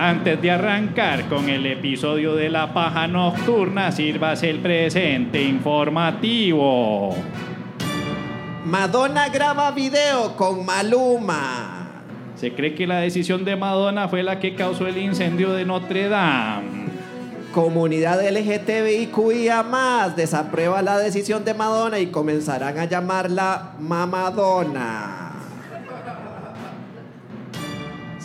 Antes de arrancar con el episodio de la paja nocturna, sírvase el presente informativo. Madonna graba video con Maluma. Se cree que la decisión de Madonna fue la que causó el incendio de Notre Dame. Comunidad LGTBIQIA más desaprueba la decisión de Madonna y comenzarán a llamarla Mamadonna.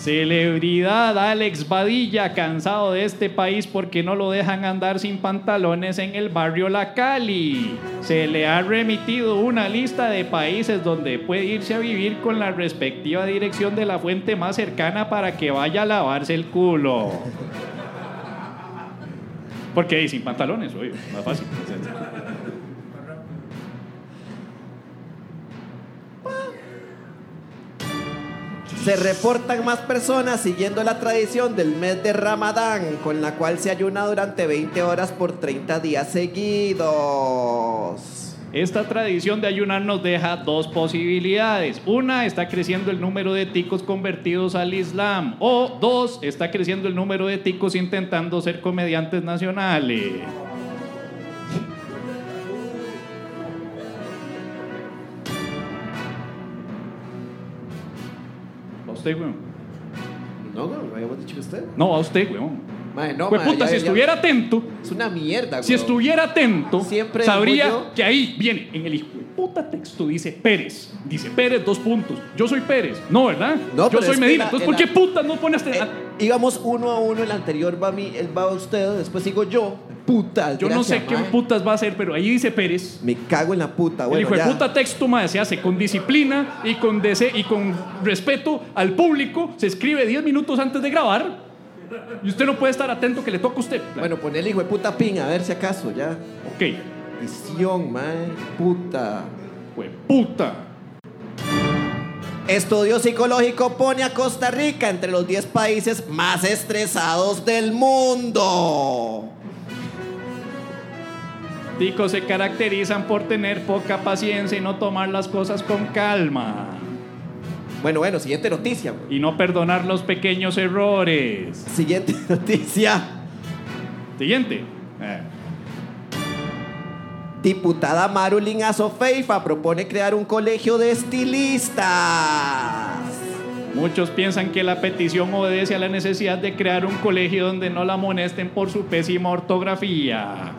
Celebridad Alex Badilla, cansado de este país porque no lo dejan andar sin pantalones en el barrio La Cali. Se le ha remitido una lista de países donde puede irse a vivir con la respectiva dirección de la fuente más cercana para que vaya a lavarse el culo. Porque sin pantalones, obvio, más fácil. Se reportan más personas siguiendo la tradición del mes de Ramadán, con la cual se ayuna durante 20 horas por 30 días seguidos. Esta tradición de ayunar nos deja dos posibilidades. Una, está creciendo el número de ticos convertidos al Islam. O dos, está creciendo el número de ticos intentando ser comediantes nacionales. Usted, weón. No, no, no habíamos dicho que usted. No, a usted, weón. Mae, no, puta, ya- si ya- estuviera atento, Es una mierda, si weón. estuviera atento, Siempre sabría que ahí viene, en el hijo puta texto dice Pérez. Dice Pérez, dos puntos. Yo soy Pérez. No, ¿verdad? No, Yo pero soy es que Medina. la- Entonces, en ¿por qué puta no pones Eh, íbamos uno a uno, el anterior va a mí, él va a usted, después sigo yo. Puta, Yo no sé qué mae. putas va a hacer, pero ahí dice Pérez. Me cago en la puta, el bueno, hijo de puta texto mae, se hace con disciplina y con, dese- y con respeto al público. Se escribe 10 minutos antes de grabar. Y usted no puede estar atento que le toca a usted. Bueno, ponele hijo de puta pin, a ver si acaso, ya. ok. Visión, mae, puta. Fue puta. Estudio psicológico pone a Costa Rica entre los 10 países más estresados del mundo. Ticos se caracterizan por tener poca paciencia y no tomar las cosas con calma. Bueno, bueno, siguiente noticia. güey. Y no perdonar los pequeños errores. Siguiente noticia. Siguiente. Eh, Diputada Marulín Azofeifa propone crear un colegio de estilistas. Muchos piensan que la petición obedece a la necesidad de crear un colegio donde no la amonesten por su pésima ortografía.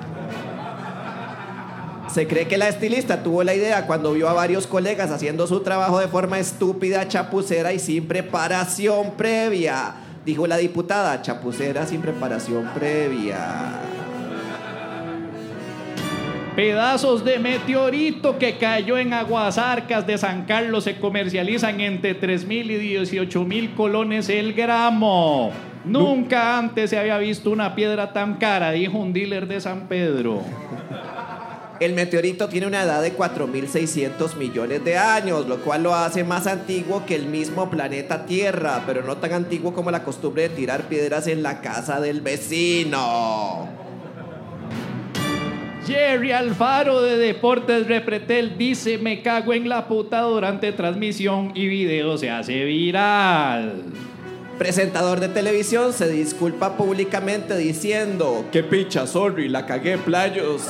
Se cree que la estilista tuvo la idea cuando vio a varios colegas haciendo su trabajo de forma estúpida, chapucera y sin preparación previa. Dijo la diputada, chapucera sin preparación previa. Pedazos de meteorito que cayó en Aguasarcas de San Carlos se comercializan entre 3 mil y 18 mil colones el gramo. Nunca antes se había visto una piedra tan cara, dijo un dealer de San Pedro. El meteorito tiene una edad de 4.600 millones de años, lo cual lo hace más antiguo que el mismo planeta Tierra, pero no tan antiguo como la costumbre de tirar piedras en la casa del vecino. Jerry Alfaro de Deportes Repretel dice me cago en la puta durante transmisión y video se hace viral. Presentador de televisión se disculpa públicamente diciendo: ¡Qué picha, sorry, la cagué, playos!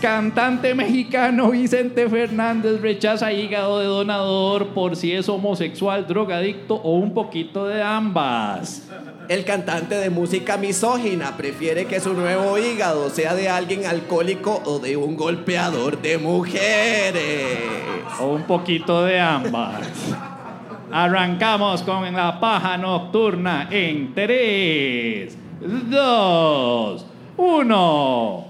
Cantante mexicano Vicente Fernández rechaza hígado de donador por si es homosexual, drogadicto o un poquito de ambas. El cantante de música misógina prefiere que su nuevo hígado sea de alguien alcohólico o de un golpeador de mujeres. O un poquito de ambas. Arrancamos con la paja nocturna en 3, 2, 1.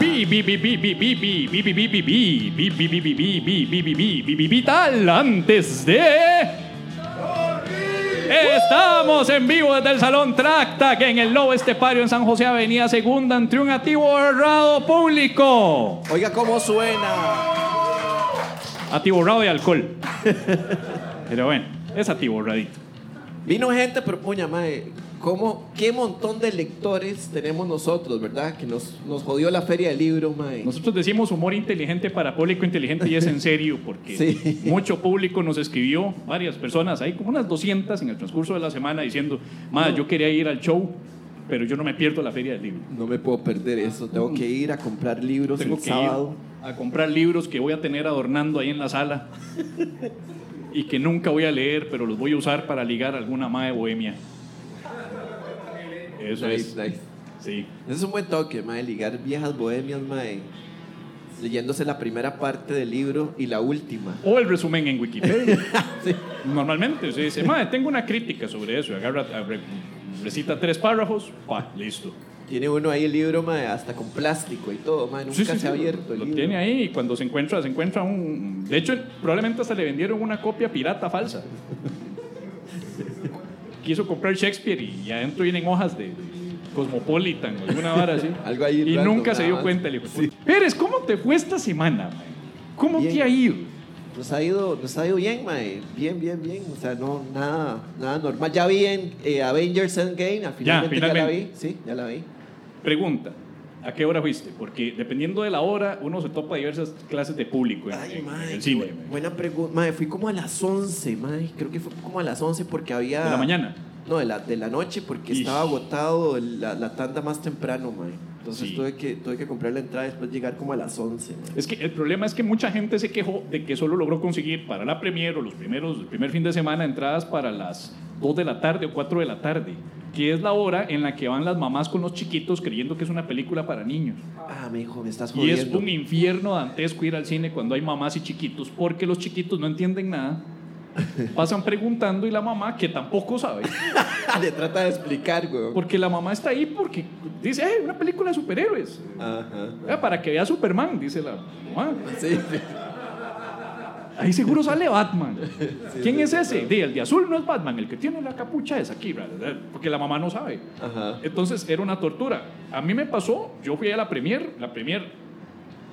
Bi, bi, bi, bi, bi, vital antes de... Estamos en vivo desde el Salón Tracta, que en el Lobo Estepario en San José Avenida Segunda, entre un activo honrado público. Oiga cómo suena. Atiborrado de alcohol. Pero bueno, es atiborradito. Vino gente, pero puña madre, ¿cómo, qué montón de lectores tenemos nosotros, ¿verdad? Que nos, nos jodió la feria del libro, mae. Nosotros decimos humor inteligente para público inteligente y es en serio porque Sí. mucho público nos escribió, varias personas, hay como unas 200 en el transcurso de la semana diciendo, madre, yo quería ir al show, pero yo no me pierdo la feria del libro. No me puedo perder eso. Tengo que ir a comprar libros Tengo el que sábado. ir a comprar libros que voy a tener adornando ahí en la sala y que nunca voy a leer, pero los voy a usar para ligar a alguna madre bohemia. Eso Nice, es. nice. Sí. Ese es un buen toque, mae, ligar viejas bohemias, mae. Leyéndose la primera parte del libro y la última. O el resumen en Wikipedia. Normalmente se dice, madre, tengo una crítica sobre eso. Agarra, recita tres párrafos, pa, listo. Tiene uno ahí el libro, mae, hasta con plástico y todo, mae. Nunca Sí, sí, se sí, ha abierto el Lo libro. tiene ahí y cuando se encuentra, se encuentra un... De hecho, probablemente hasta le vendieron una copia pirata falsa. Quiso comprar Shakespeare y adentro vienen hojas de Cosmopolitan o alguna vara así. Algo ahí Y random, nunca se dio cuenta puta. Pérez, ¿cómo te fue esta semana? man? ¿Cómo Bien. te ha ido? Nos ha ido, nos ha ido bien, mae. Bien, bien, bien. O sea, no, nada, nada normal. Ya vi en eh, Avengers Endgame, al finalmente ya, la vi. Sí, ya la vi. Pregunta. ¿A qué hora fuiste? Porque dependiendo de la hora, uno se topa diversas clases de público en, Ay, en- en mae, el cine. qué bu- buena pregunta. Mae, fui como a las 11, mae. Creo que fue como a las 11 porque había... ¿De la mañana? No, de la, de la noche porque Ish. estaba agotado la, la tanda más temprano, mae. Entonces Sí. tuve, que, tuve que comprar la entrada y después llegar como a las 11, mae. Es que el problema es que mucha gente se quejó de que solo logró conseguir para la premier o los primeros, el primer fin de semana entradas para las 2 de la tarde o 4 de la tarde, que es la hora en la que van las mamás con los chiquitos creyendo que es una película para niños. Ah, me dijo, me estás Y jodiendo. es un infierno dantesco ir al cine cuando hay mamás y chiquitos, porque los chiquitos no entienden nada. Pasan preguntando y la mamá, que tampoco sabe, Le trata de explicar, güey. porque la mamá está ahí porque dice, "Eh, una película de superhéroes. Ajá. Ah, para que vea Superman, dice la mamá. Sí, sí. Ahí seguro sale Batman. ¿Quién es ese? Di, el de azul no es Batman, el que tiene la capucha es aquí, ¿verdad? porque la mamá no sabe. Ajá. Entonces era una tortura. A mí me pasó, yo fui a la premier, la premier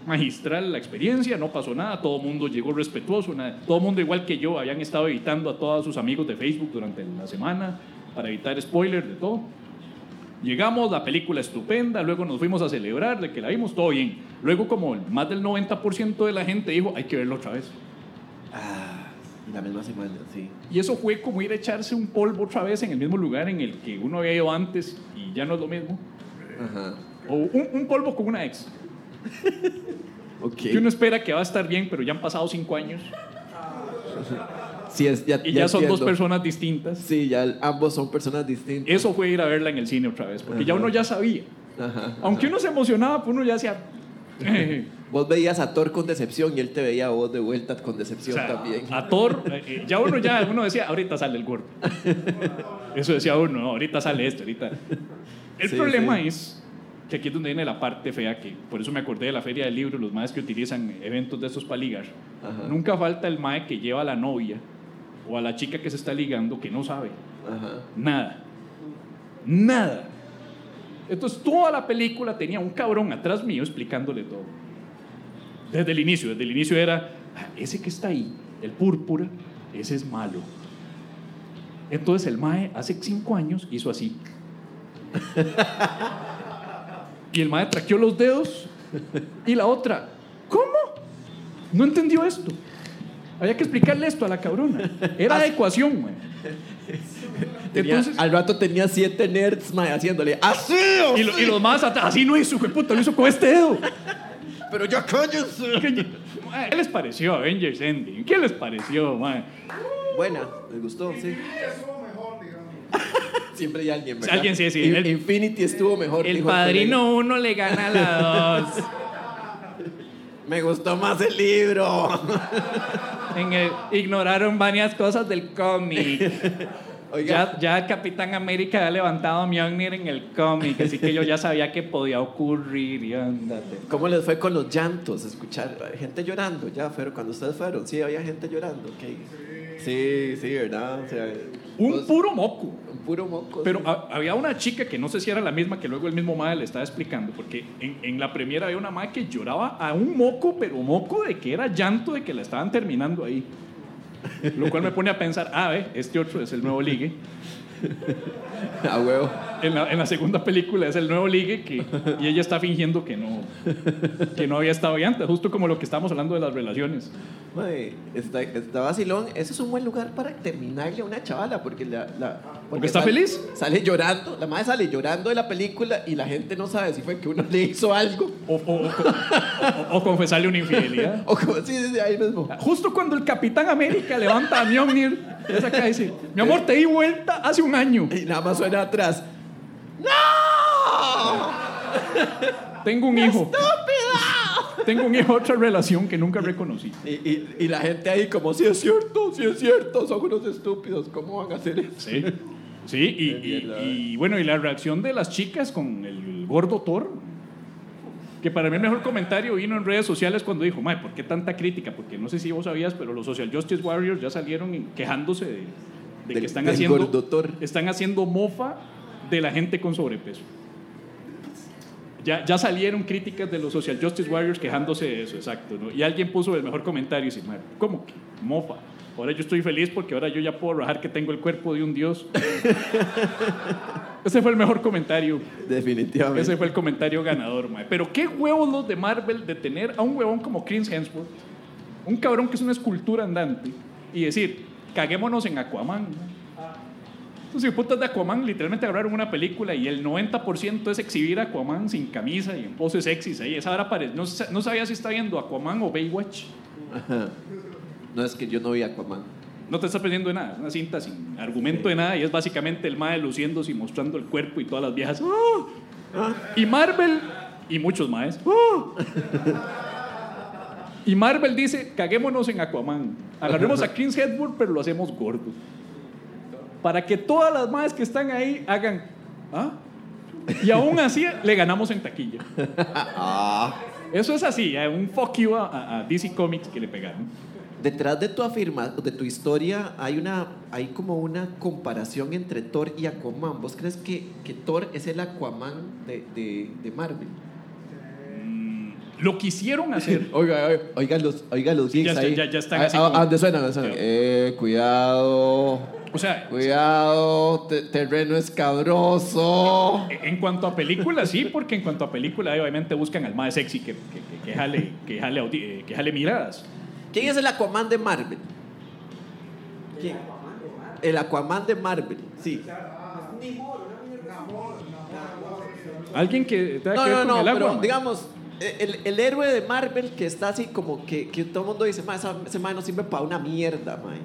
magistral la experiencia, no pasó nada, todo el mundo llegó respetuoso, nada- todo el mundo igual que yo habían estado evitando a todos sus amigos de Facebook durante la semana para evitar spoilers de todo. Llegamos, la película estupenda, luego nos fuimos a celebrar de que la vimos, todo bien. Luego como más del 90% de la gente dijo, hay que verlo otra vez. Ah, la misma semana, sí. Y eso fue como ir a echarse un polvo otra vez en el mismo lugar en el que uno había ido antes y ya no es lo mismo. Ajá. O un, un polvo con una ex. Ok. Que uno espera que va a estar bien, pero ya han pasado cinco años Sí, es, ya, y ya, son dos personas distintas. Sí, ya ambos son personas distintas. Eso fue ir a verla en el cine otra vez, porque ya uno ya sabía. Ajá. Aunque uno se emocionaba, pues uno ya decía... "Eh". Vos veías a Thor con decepción y él te veía a vos de vuelta con O decepción sea, también. a Thor, eh, eh, ya uno ya uno decía, ahorita sale el gordo. Eso decía uno, no, ahorita sale esto, ahorita. El Sí, problema sí. es que aquí es donde viene la parte fea, que por eso me acordé de la feria del libro, los maes que utilizan eventos de estos para ligar. Ajá. Nunca falta el mae que lleva a la novia o a la chica que se está ligando que no sabe Ajá. nada. Nada. Entonces toda la película tenía un cabrón atrás mío explicándole todo. Desde el inicio, desde el inicio era, "Ah, ese que está ahí, el púrpura, ese es malo. Entonces el Mae hace cinco años hizo así. y el Mae traqueó los dedos y la otra, ¿cómo? No entendió esto. Había que explicarle esto a la cabrona. Era de ecuación, mae. Tenía- Entonces, al rato tenía siete nerds mae, haciéndole así o y, lo- y los más atrás, así no hizo, de puta, lo hizo con este dedo. pero ya cállense. Mae, ¿Qué les pareció Avengers Endgame? ¿Qué les pareció, mae? Buena, me gustó, sí. Siempre hay alguien, ¿verdad? Alguien, sí, sí. In- El- Infinity estuvo mejor. El padrino uno le gana a la dos. colega. Me gustó más el libro. En el- ignoraron varias cosas del cómic. Oiga, Ya, ya el Capitán América ha levantado a Mjolnir en el cómic, así que yo ya sabía que podía ocurrir y ándate. ¿cómo les fue con los llantos? Escuchar gente llorando, ya, pero cuando ustedes fueron, sí, había gente llorando, ok. Sí, sí, ¿verdad? O sea, Un puro moco. un puro moco. Pero sí. había una chica que no sé si era la misma que luego el mismo madre le estaba explicando, porque en, en la premiera había una madre que lloraba a un moco, pero moco de que era llanto de que la estaban terminando ahí. Lo cual me pone a pensar, ah, ve, este otro es el nuevo ligue. A huevo. En la, en la segunda película es el nuevo ligue que, y ella está fingiendo que no, que no había estado ahí antes, justo como lo que estábamos hablando de las relaciones. Mae, está, está vacilón. Ese es un buen lugar para terminarle a una chavala, porque la... la- ¿Porque está feliz? Sale llorando, la madre sale llorando de la película y la gente no sabe si fue que uno le hizo algo O, o- o- o- confesarle una infidelidad. o como si desde ahí mismo. Justo cuando el Capitán América levanta a Mjolnir, esa acá dice, mi amor, te di vuelta hace un año. Y nada más suena atrás. ¡No! Tengo un hijo. Tengo un hijo, otra relación que nunca reconocí. Y, y- y la gente ahí como, si es cierto, si es cierto, son unos estúpidos, ¿cómo van a hacer eso? Sí. Sí, y, y- y bueno, y la reacción de las chicas con el gordo Thor, que para mí el mejor comentario vino en redes sociales cuando dijo, Mae, ¿por qué tanta crítica? Porque no sé si vos sabías, pero los Social Justice Warriors ya salieron quejándose de, de Del- que están haciendo, están mofa de la gente con sobrepeso. Ya, ya salieron críticas de los Social Justice Warriors quejándose de eso, exacto. ¿no? Y alguien puso el mejor comentario y dice, "Mae, ¿cómo que mofa? Ahora yo estoy feliz porque ahora yo ya puedo rajar que tengo el cuerpo de un dios. Ese fue el mejor comentario. Definitivamente. Ese fue el comentario ganador, mae. Pero qué huevos los de Marvel de tener a un huevón como Chris Hemsworth, un cabrón que es una escultura andante, y decir, caguémonos en Aquaman. Entonces, putas de Aquaman literalmente agarraron una película y el 90% es exhibir a Aquaman sin camisa y en poses sexys ahí. Esa hora pare- no, no sabía si está viendo Aquaman o Baywatch. Ajá. No es que yo no vi Aquaman. No te está perdiendo de nada, es una cinta sin argumento de nada y es básicamente el mae luciéndose y mostrando el cuerpo y todas las viejas. ¡ah! Y Marvel y muchos maes. ¡ah! Y Marvel dice, caguémonos en Aquaman. Agarremos a Chris Hemsworth, pero lo hacemos gordo. Para que todas las maes que están ahí hagan, ¿ah? Y aún así le ganamos en taquilla. Eso es así, eh, un fuck you a DC Comics que le pegaron. Detrás de tu afirma, de tu historia, hay una, hay como una comparación entre Thor y Aquaman. ¿Vos crees que, que Thor es el Aquaman de, de, de Marvel? Lo quisieron hacer. Oiga, oiga, oiga los, oiga los ya- ahí. ya- ya están Ah, así ah, como- ah, ¿dónde suenan? ¿Dónde suenan? Sí. Eh, cuidado, O sea, cuidado, te- terreno escabroso. En cuanto a película, sí, porque en cuanto a película, obviamente buscan al más sexy que, que, que- que jale, que, jale eh, que jale miradas. ¿Quién es el Aquaman de Marvel? ¿Quién? El Aquaman de Marvel, sí. Alguien que tenga No, que ver no, con no, el agua. pero digamos, el, el héroe de Marvel que está así como que, que todo el mundo dice, "Ma, esa- ese man no sirve para una mierda, man.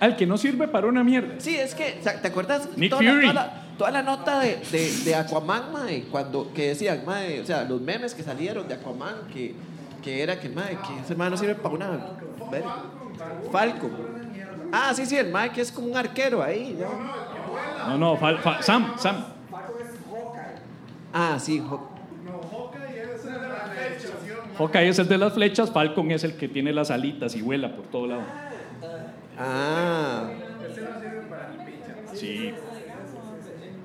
Al que no sirve para una mierda. Sí, es que, o sea, ¿te acuerdas? Nick toda, la- toda la, toda la nota de, de, de Aquaman, mae, cuando que decían, mae, o sea, los memes que salieron de Aquaman, que, que era que, mae, que ese mae no sirve para una. ver- Falcon. Ah, sí, sí, el mae que es como un arquero ahí. ¿no? No, no, fal- fa- Sam, Sam. Ah, sí, Hawkeye es el de las flechas, Falcon es el que tiene las alitas y vuela por todo lado. Ah, Sí.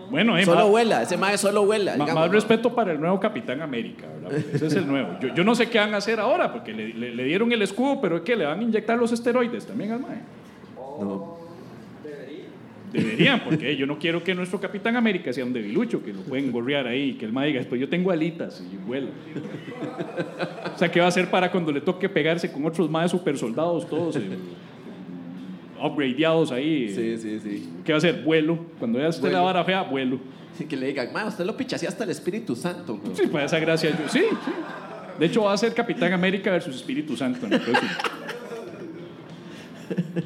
Bueno, eh, solo más, vuela, ese mae solo vuela. digamos, más ¿no? respeto para el nuevo Capitán América, ¿verdad? Ese es el nuevo. Yo, yo no sé qué van a hacer ahora, porque le, le- le dieron el escudo, pero es que le van a inyectar los esteroides también al mae. No. Deberían, porque yo no quiero que nuestro Capitán América sea un debilucho, que lo pueden gorrear ahí, que el mae diga, después yo tengo alitas y vuelo. O sea, ¿qué va a hacer para cuando le toque pegarse con otros más super soldados todos eh, upgradeados ahí? Sí, sí, sí. ¿Qué va a hacer? Vuelo. Cuando ya esté la vara fea, vuelo. Que le digan, mae, usted lo pichasea hasta el Espíritu Santo. güey". Sí, para esa gracia yo. Sí, sí. De hecho, va a ser Capitán América versus Espíritu Santo en el próximo.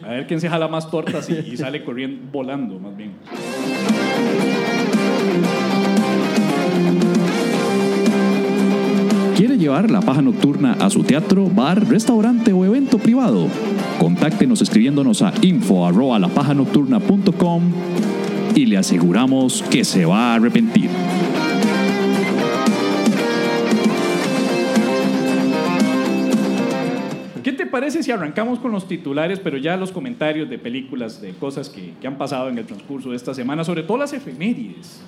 A ver quién se jala más tortas y, y sale corriendo, volando más bien. Llevar la paja nocturna a su teatro, bar, restaurante o evento privado? Contáctenos escribiéndonos a info arroba lapajanocturna.com y le aseguramos que se va a arrepentir. ¿Qué te parece si arrancamos con los titulares, pero ya los comentarios de películas, de cosas que, que han pasado en el transcurso de esta semana, sobre todo las efemérides?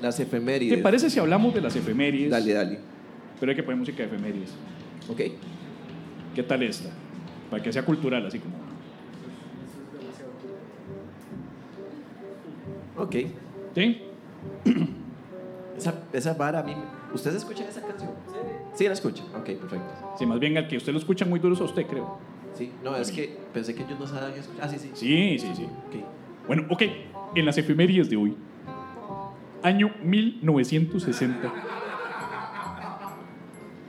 Las ¿Te efemérides. parece si hablamos de las efemérides? Dale, dale. Pero hay que poner música de efemérides. Ok. ¿Qué tal esta? Para que sea cultural, así como. Ok. ¿Sí? Esa, esa vara a mí. ¿Ustedes escuchan esa canción? Sí, la escuchan. Ok, perfecto. Sí, más bien al que usted lo escucha muy duro es a usted, creo. Sí, no, es que pensé que ellos no sabían escuchar. Ah, sí, sí. Sí, sí, sí. Ok. Bueno, ok. En las efemérides de hoy, año 1960,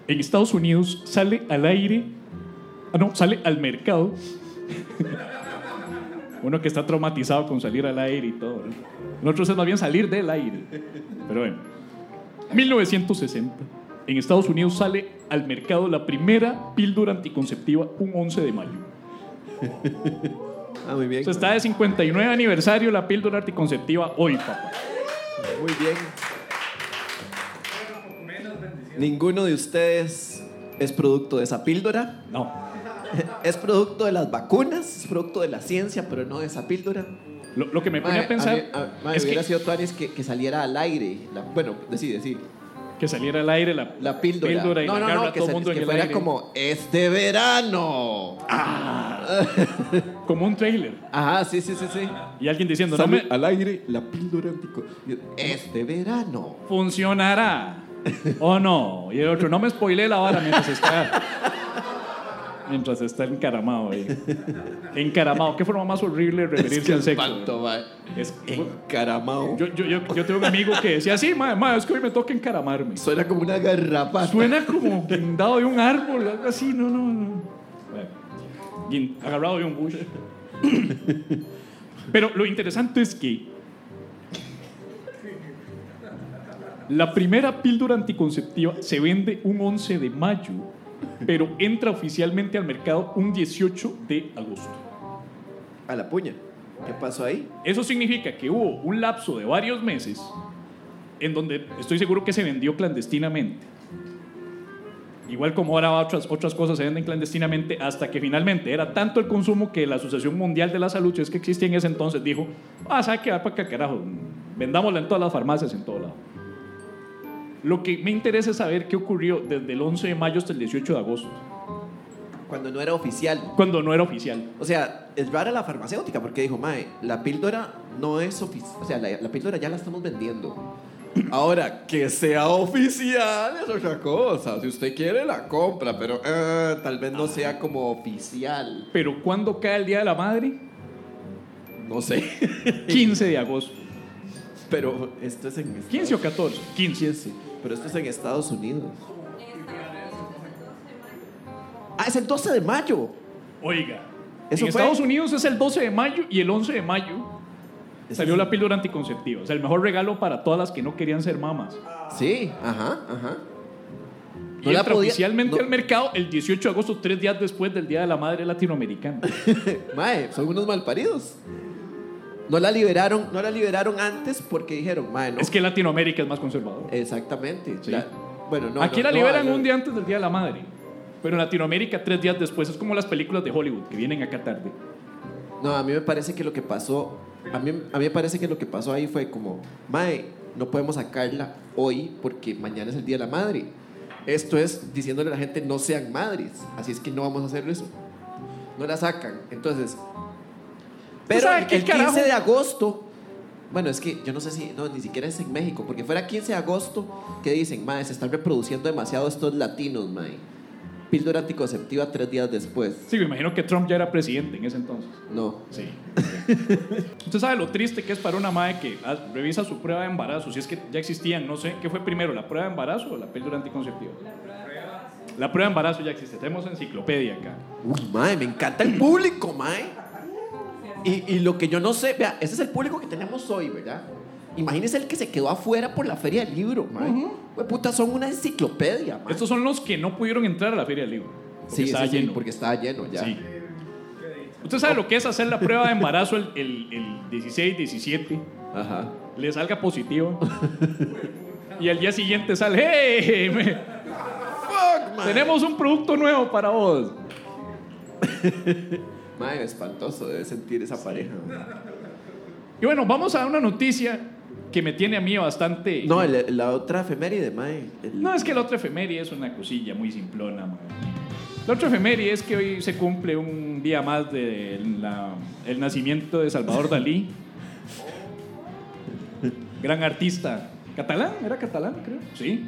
en Estados Unidos sale al aire, ah, no, sale al mercado. Uno que está traumatizado con salir al aire y todo. ¿no? Nosotros es más bien salir del aire. Pero bueno, 1960, en Estados Unidos sale al mercado la primera píldora anticonceptiva un 11 de mayo. Ah, muy bien. O sea, está de 59 aniversario la píldora anticonceptiva hoy, papá. Muy bien. Ninguno de ustedes es producto de esa píldora. No. Es producto de las vacunas, es producto de la ciencia, pero no de esa píldora. Lo, lo que me pone a pensar mí- a- es hubiera que, sido Tuanis que, que saliera al aire. la- bueno, decide, sí. que saliera al aire la, La píldora. y no, la no, garra no, a que, todo el se- mundo que en el fuera aire. como este verano. Como un trailer. Ajá, sí, sí, sí, sí. Y alguien diciendo, no me al aire la píldora antico. Este verano. funcionará. ¿O no? Y el otro, no me spoilé la vara mientras está. Mientras está encaramado ahí. Encaramado. ¿Qué forma más horrible de referirse al sexo? Espanto, mae. Es, Encaramado. yo, yo, yo, yo tengo un amigo que decía así, ma, ma, es que hoy me toca encaramarme. Suena como una garrapata. Suena como guindado de un árbol, algo así, no, no, no. Bueno, agarrado de un bush. Pero lo interesante es que la primera píldora anticonceptiva se vende un 11 de mayo, pero entra oficialmente al mercado un 18 de agosto. A la puña. ¿Qué pasó ahí? Eso significa que hubo un lapso de varios meses en donde estoy seguro que se vendió clandestinamente. Igual como ahora otras, otras cosas se venden clandestinamente hasta que finalmente era tanto el consumo que la Asociación Mundial de la Salud, que es que existía en ese entonces, dijo, ah, ¿sabe qué? Va para acá, carajo, vendámosla en todas las farmacias, en todo lado. Lo que me interesa es saber qué ocurrió desde el 11 de mayo hasta el 18 de agosto, Cuando no era oficial. cuando no era oficial. O sea, es rara la farmacéutica porque dijo, Mae, la píldora no es oficial. O sea, la, la píldora ya la estamos vendiendo. Ahora, que sea oficial es otra cosa. Si usted quiere, la compra, pero eh, tal vez no sea como oficial. Pero ¿cuándo cae el Día de la Madre? No sé. 15 de agosto. Pero esto es en Estados 15 o 14? 15. 15. Pero esto es en Estados Unidos. Ah, es el 12 de mayo. Oiga, Eso en fue- Estados Unidos es el 12 de mayo y el 11 de mayo salió la píldora anticonceptiva. O sea, el mejor regalo para todas las que no querían ser mamás. Sí, ajá, ajá. Y la entra podía- oficialmente no- al mercado el 18 de agosto, tres días después del Día de la Madre Latinoamericana. Mae, son unos malparidos. No la liberaron, no la liberaron antes porque dijeron, mae, no. Es que Latinoamérica es más conservador. Exactamente. Sí. La- bueno, no. Aquí no, la liberan no. un día antes del Día de la Madre. Pero en Latinoamérica tres días después. Es como las películas de Hollywood que vienen acá tarde. No, a mí me parece que lo que pasó, a mí, a mí me parece que lo que pasó ahí fue como, mae, no podemos sacarla hoy porque mañana es el Día de la Madre. Esto es diciéndole a la gente no sean madres, así es que no vamos a hacer eso. No la sacan. Entonces, pero sabe el qué 15 carajo? de agosto, bueno, es que yo no sé si, no, ni siquiera es en México, porque fuera 15 de agosto, que dicen, mae, se están reproduciendo demasiado estos latinos, mae. Píldora anticonceptiva tres días después. Sí, me imagino que Trump ya era presidente en ese entonces. No. Sí. Usted sabe lo triste que es para una madre que ah, revisa su prueba de embarazo, si es que ya existían, no sé, ¿qué fue primero, la prueba de embarazo o la píldora anticonceptiva? La prueba de embarazo ya existe, tenemos enciclopedia acá. Uy, mae, me encanta el público, mae. Y, y lo que yo no sé, vea, ese es el público que tenemos hoy, ¿verdad? Imagínese el que se quedó afuera por la feria del libro, mae. Hue puta, son una enciclopedia, mae. Estos son los que no pudieron entrar a la Feria del Libro. Porque sí, estaba sí, sí, lleno. porque estaba lleno ya. Sí. Usted sabe lo que es hacer la prueba de embarazo el, el, el 16, 17, Ajá. le salga positivo. y al día siguiente sale, ¡hey! me- Fuck, mae. tenemos un producto nuevo para vos. Mae, espantoso debe sentir esa pareja. mae. Y bueno, vamos a una noticia que me tiene a mí bastante... No, el- la otra efeméride, mae. El- No, es que la otra efeméride es una cosilla muy simplona. man. La otra efeméride es que hoy se cumple un día más del el nacimiento de Salvador Dalí. Gran artista catalán, ¿era catalán creo? Sí.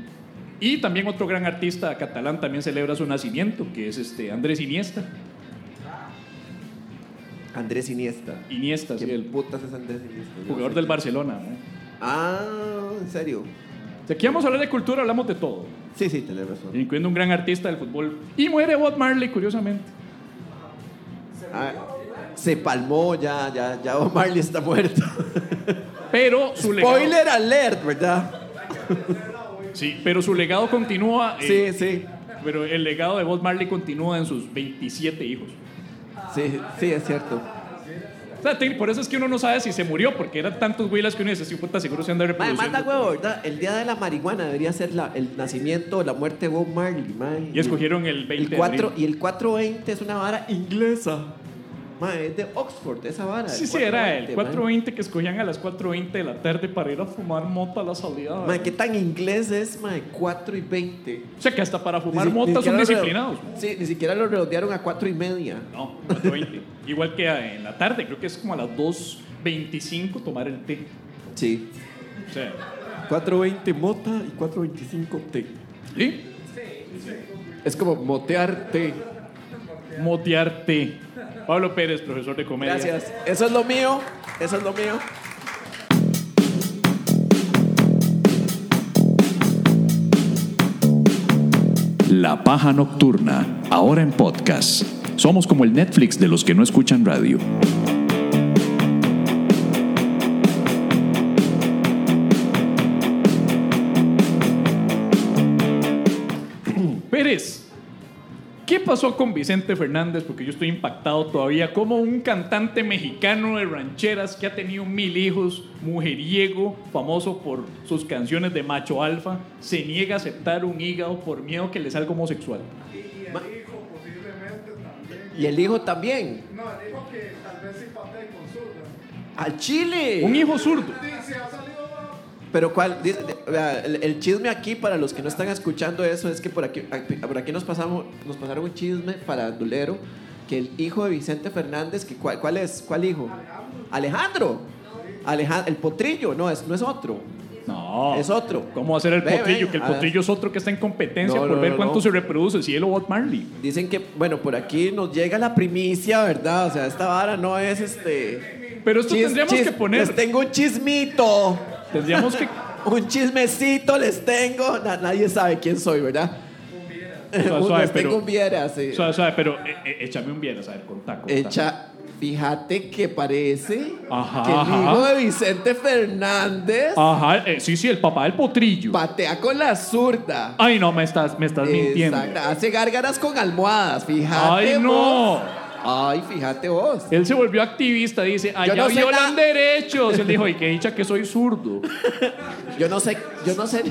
Y también otro gran artista catalán también celebra su nacimiento, que es este Andrés Iniesta. Andrés Iniesta. Iniesta, sí, ¿Qué el putas es Andrés Iniesta? Jugador sé. del Barcelona. ¿no? Ah, en serio. Si aquí vamos a hablar de cultura, hablamos de todo, Sí, sí, tenés razón. incluyendo un gran artista del fútbol. Y muere Bob Marley, curiosamente. Ah, se palmó ya, ya, ya Bob Marley está muerto. Pero su legado... Spoiler alert, ¿verdad? Sí, pero su legado continúa. eh, Sí, sí. Pero el legado de Bob Marley continúa en sus 27 hijos. Sí, sí, es cierto. O sea, te- por eso es que uno no sabe si se murió, porque eran tantos huilas que uno dice, sí, puta, seguro se anda Mae, reproduciendo. manda huevo, ¿verdad? El día de la marihuana debería ser la- el nacimiento, la muerte de Bob Marley. Y escogieron el 20 el de 4 abril. Y el 420 es una vara inglesa. Mae, es de Oxford, esa vara. Sí, sí, era el 420, 420 que escogían a las 4.20 de la tarde para ir a fumar mota a la salida. Mae. ¿qué tan inglés es, mae? 4 y 20. O sea, que hasta para fumar mota ni son disciplinados. Sí, ni siquiera lo redondearon a 4 y media. No, 4.20. Igual que en la tarde, creo que es como a las 2.25 tomar el té. Sí. O sea, 420 mota y 425 té. ¿sí? Es como motear té. Motear té. Pablo Pérez, profesor de comedia. Gracias. Eso es lo mío. Eso es lo mío. La Paja Nocturna, ahora en podcast. Somos como el Netflix de los que no escuchan radio. ¿Qué pasó con Vicente Fernández? Porque yo estoy impactado todavía como un cantante mexicano de rancheras que ha tenido mil hijos, mujeriego, famoso por sus canciones de macho alfa, se niega a aceptar un hígado por miedo que le salga homosexual. Y el hijo también. No, dijo que tal vez simpatee con Zurda. Al Chile. Un hijo zurdo. Pero cuál, el, el chisme aquí para los que no están escuchando eso es que por aquí, por aquí nos pasamos, nos pasaron un chisme farandulero que el hijo de Vicente Fernández, que cuál, cuál es, cuál hijo? Alejandro. Alejandro, el potrillo, no es, no es otro, No. es otro. ¿Cómo va a ser el Ve, ve, potrillo? que el a ver. potrillo es otro que está en competencia No, por no, ver no, cuánto no. se reproduce, si él o Bob Marley. Dicen que, bueno, por aquí nos llega la primicia, ¿verdad? O sea, esta vara no es este. Pero esto chis- tendríamos chis- que poner. Les tengo un chismito. Tendríamos que. Un chismecito les tengo. Na- nadie sabe quién soy, ¿verdad? Suave, suave, les pero- tengo un viera, sí. Suave, suave, pero eh, eh, échame un bien, a ver, contá, contá. Echa, fíjate que parece Ajá, que el ajá. hijo de Vicente Fernández Ajá, eh, sí, sí, el papá del potrillo. patea con la zurda. Ay, no, me estás, me estás mintiendo. Exacto, Hace gárgaras con almohadas, fíjate. Ay, no. vos. Ay, fíjate vos. Él se volvió activista, dice, allá no sé violan derechos. Él dijo, y que dicha que soy zurdo. Yo no sé, yo no sé.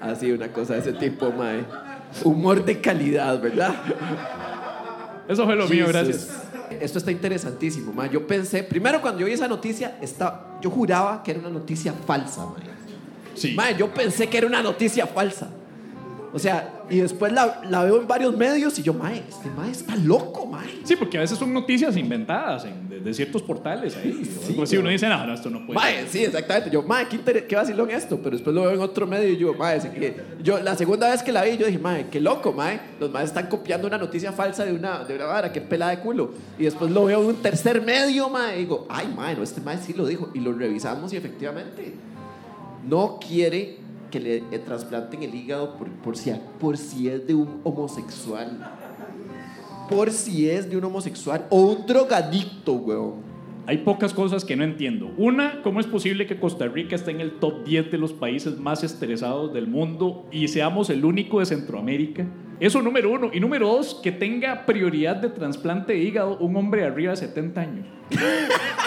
Así, una cosa de ese tipo, mae. Humor de calidad, ¿verdad? Eso fue lo mío, Jesus. gracias. Esto está interesantísimo, mae. Yo pensé, primero cuando yo vi esa noticia, está, yo juraba que era una noticia falsa, mae. Sí. Mae, yo pensé que era una noticia falsa. O sea, y después la, la veo en varios medios y yo, mae, este mae está loco, mae. Sí, porque a veces son noticias inventadas en- de, de ciertos portales ahí. así, pero- uno dice, no, no, esto no puede Mae, ser". sí, exactamente. Yo, mae, qué, inter- qué vacilón esto. Pero después lo veo en otro medio y yo, mae, que yo, la segunda vez que la vi, yo dije, mae, qué loco, mae. Los maes están copiando una noticia falsa de una, de una vara, qué pelada de culo. Y después lo veo en un tercer medio, mae, y digo, ay, mae, no, este mae sí lo dijo. Y lo revisamos y efectivamente no quiere que le trasplanten el hígado por, por, si, por si es de un homosexual. Por si es de un homosexual o un drogadicto, weón. hay pocas cosas que no entiendo. Una, ¿cómo es posible que Costa Rica esté en el top 10 de los países más estresados del mundo y seamos el único de Centroamérica? Eso número uno. Y número dos, que tenga prioridad de trasplante de hígado un hombre arriba de 70 años.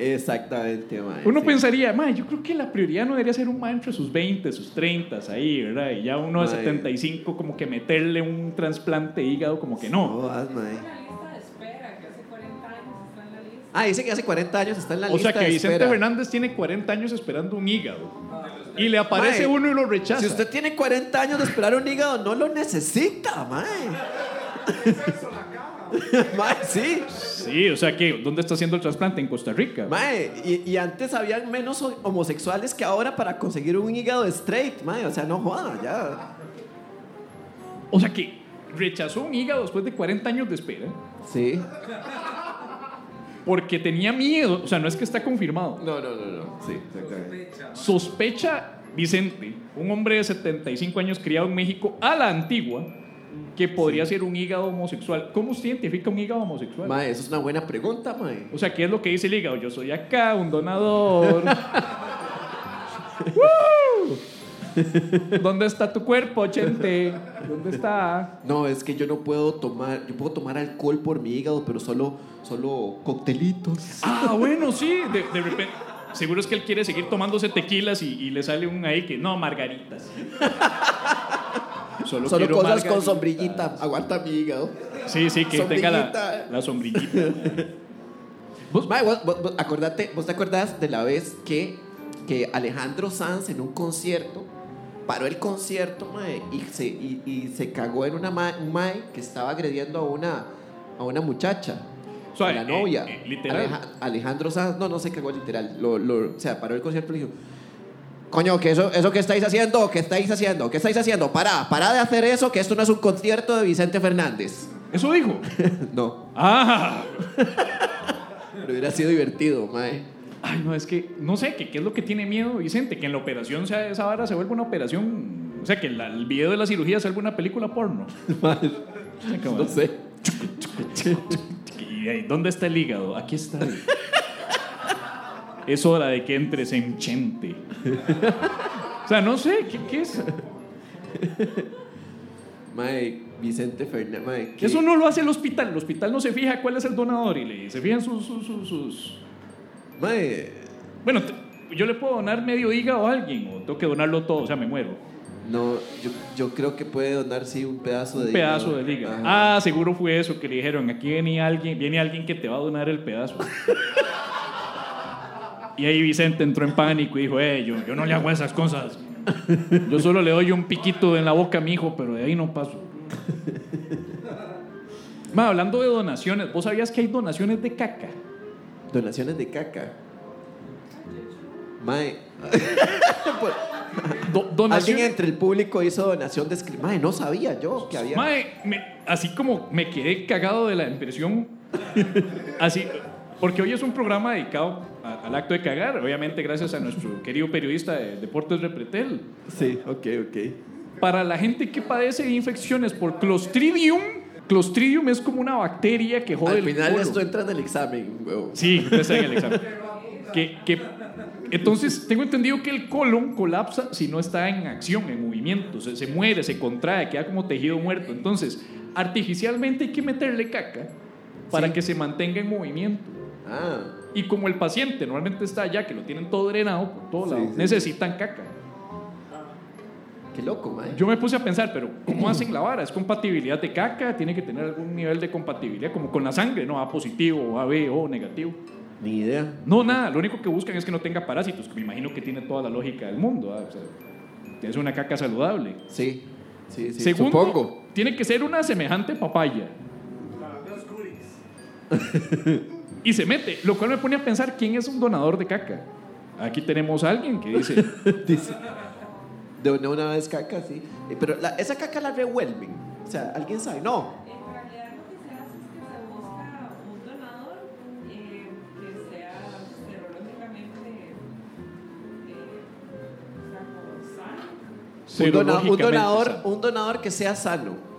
Exactamente, mae. Uno sí. pensaría, "Mae, yo creo que la prioridad no debería ser un mae entre sus 20, sus 30, ahí, ¿verdad? Y ya uno de Mae. 75, como que meterle un trasplante de hígado, como que no. No, vas, mae. La lista de espera, que hace 40 años está en la lista. Ah, dice que hace 40 años está en la O lista sea que de Vicente espera. Fernández tiene 40 años esperando un hígado. Y le aparece Mae, uno y lo rechaza. Si usted tiene 40 años de esperar un hígado, no lo necesita, mae. mae, sí. Sí, o sea que, ¿dónde está haciendo el trasplante? En Costa Rica. Mae, y, y antes habían menos ho- homosexuales que ahora para conseguir un hígado straight, mae. O sea, no joda, ya. O sea que rechazó un hígado después de 40 años de espera. Sí. Porque tenía miedo. O sea, no es que está confirmado. No, no, no, no. Sí, exactamente. Sospecha Vicente, un hombre de 75 años criado en México a la antigua, que podría ser un hígado homosexual. ¿Cómo usted identifica un hígado homosexual? Mae, eso es una buena pregunta, mae. O sea, ¿qué es lo que dice el hígado? Yo soy acá, un donador. ¿Dónde está tu cuerpo, Chente? ¿Dónde está? No, es que yo no puedo tomar, yo puedo tomar alcohol por mi hígado, pero solo, solo coctelitos. Ah, bueno, sí. De, de repente. Seguro es que él quiere seguir tomándose tequilas y, y le sale un ahí que no, margaritas. Solo, Solo quiero cosas con margaritas. sombrillita. Aguanta mi hígado. Sí, sí, que tenga la, la sombrillita. Mae, vos, vos- vos- acordate, ¿vos te acordás de la vez que, que Alejandro Sanz en un concierto paró el concierto mae, y, se, y, y se cagó en una ma- un mae que estaba agrediendo a una, a una muchacha? O a la eh, novia. eh, literal. Aleja- Alejandro Sanz, no, no se cagó literal. Lo, lo- o sea, paró el concierto y le dijo. Coño, que eso, eso que estáis haciendo, que estáis haciendo, que estáis haciendo, pará, pará de hacer eso, que esto no es un concierto de Vicente Fernández. Eso dijo. no, Ah. pero hubiera sido divertido, mae. Ay, no, es que no sé, que qué es lo que tiene miedo Vicente, que en la operación sea, esa vara se vuelva una operación, o sea, que la- el video de la cirugía se vuelva una película porno. Como- No sé. ¿Y dónde está el hígado? Aquí está. Es hora de que entres en Chente. O sea, no sé, ¿qué, qué es? Mae, Vicente Fernández. Eso no lo hace el hospital. El hospital no se fija cuál es el donador y le, se fijan sus, sus, sus, sus- Mae, Bueno, yo le puedo donar medio hígado a alguien o tengo que donarlo todo, o sea, me muero. no, yo, yo creo que puede donar, sí, un pedazo de Un pedazo del hígado. Ajá. Ah, seguro fue eso que le dijeron. Aquí viene alguien, viene alguien que te va a donar el pedazo. Y ahí Vicente entró en pánico y dijo, eh, yo, yo no le hago esas cosas. Yo solo le doy un piquito en la boca a mi hijo, pero de ahí no paso. Ma, hablando de donaciones, ¿vos sabías que hay donaciones de caca? Donaciones de caca. Mae, Do- alguien entre el público hizo donación de Mae, no sabía yo que había. Mae, me- así como me quedé cagado de la impresión, así, porque hoy es un programa dedicado al acto de cagar, obviamente gracias a nuestro querido periodista de Deportes Repretel. Sí, ok, ok. Para la gente que padece de infecciones por Clostridium, Clostridium es como una bacteria que jode Al el final colon. esto entra en el examen, huevo. Sí, está en el examen. Que, que- entonces, tengo entendido que el colon colapsa si no está en acción, en movimiento. Se, se muere, se contrae, queda como tejido muerto. Entonces, artificialmente hay que meterle caca para Sí. que se mantenga en movimiento. Ah, Y como el paciente normalmente está allá, que lo tienen todo drenado por todo Sí, lado, sí. necesitan caca. qué loco, mae. Yo me puse a pensar, pero ¿cómo hacen la vara? ¿Es compatibilidad de caca? ¿Tiene que tener algún nivel de compatibilidad? Como con la sangre, ¿no? A positivo, A, B, O negativo. Ni idea. No, nada, lo único que buscan es que no tenga parásitos, que me imagino que tiene toda la lógica del mundo. ¿ah? O sea, es una caca saludable. Sí, sí, sí. Segundo, Supongo. tiene que ser una semejante papaya. y se mete, lo cual me pone a pensar quién es un donador de caca. Aquí tenemos a alguien que dice, Dice. Doné una vez caca, sí. Eh, Pero la- esa caca la revuelven. O sea, ¿alguien sabe? No. En realidad lo que se hace es que se busca un donador eh, que sea serológicamente eh, o sea, como sano. Un, dona- un serológicamente donador, sano. un donador que sea sano.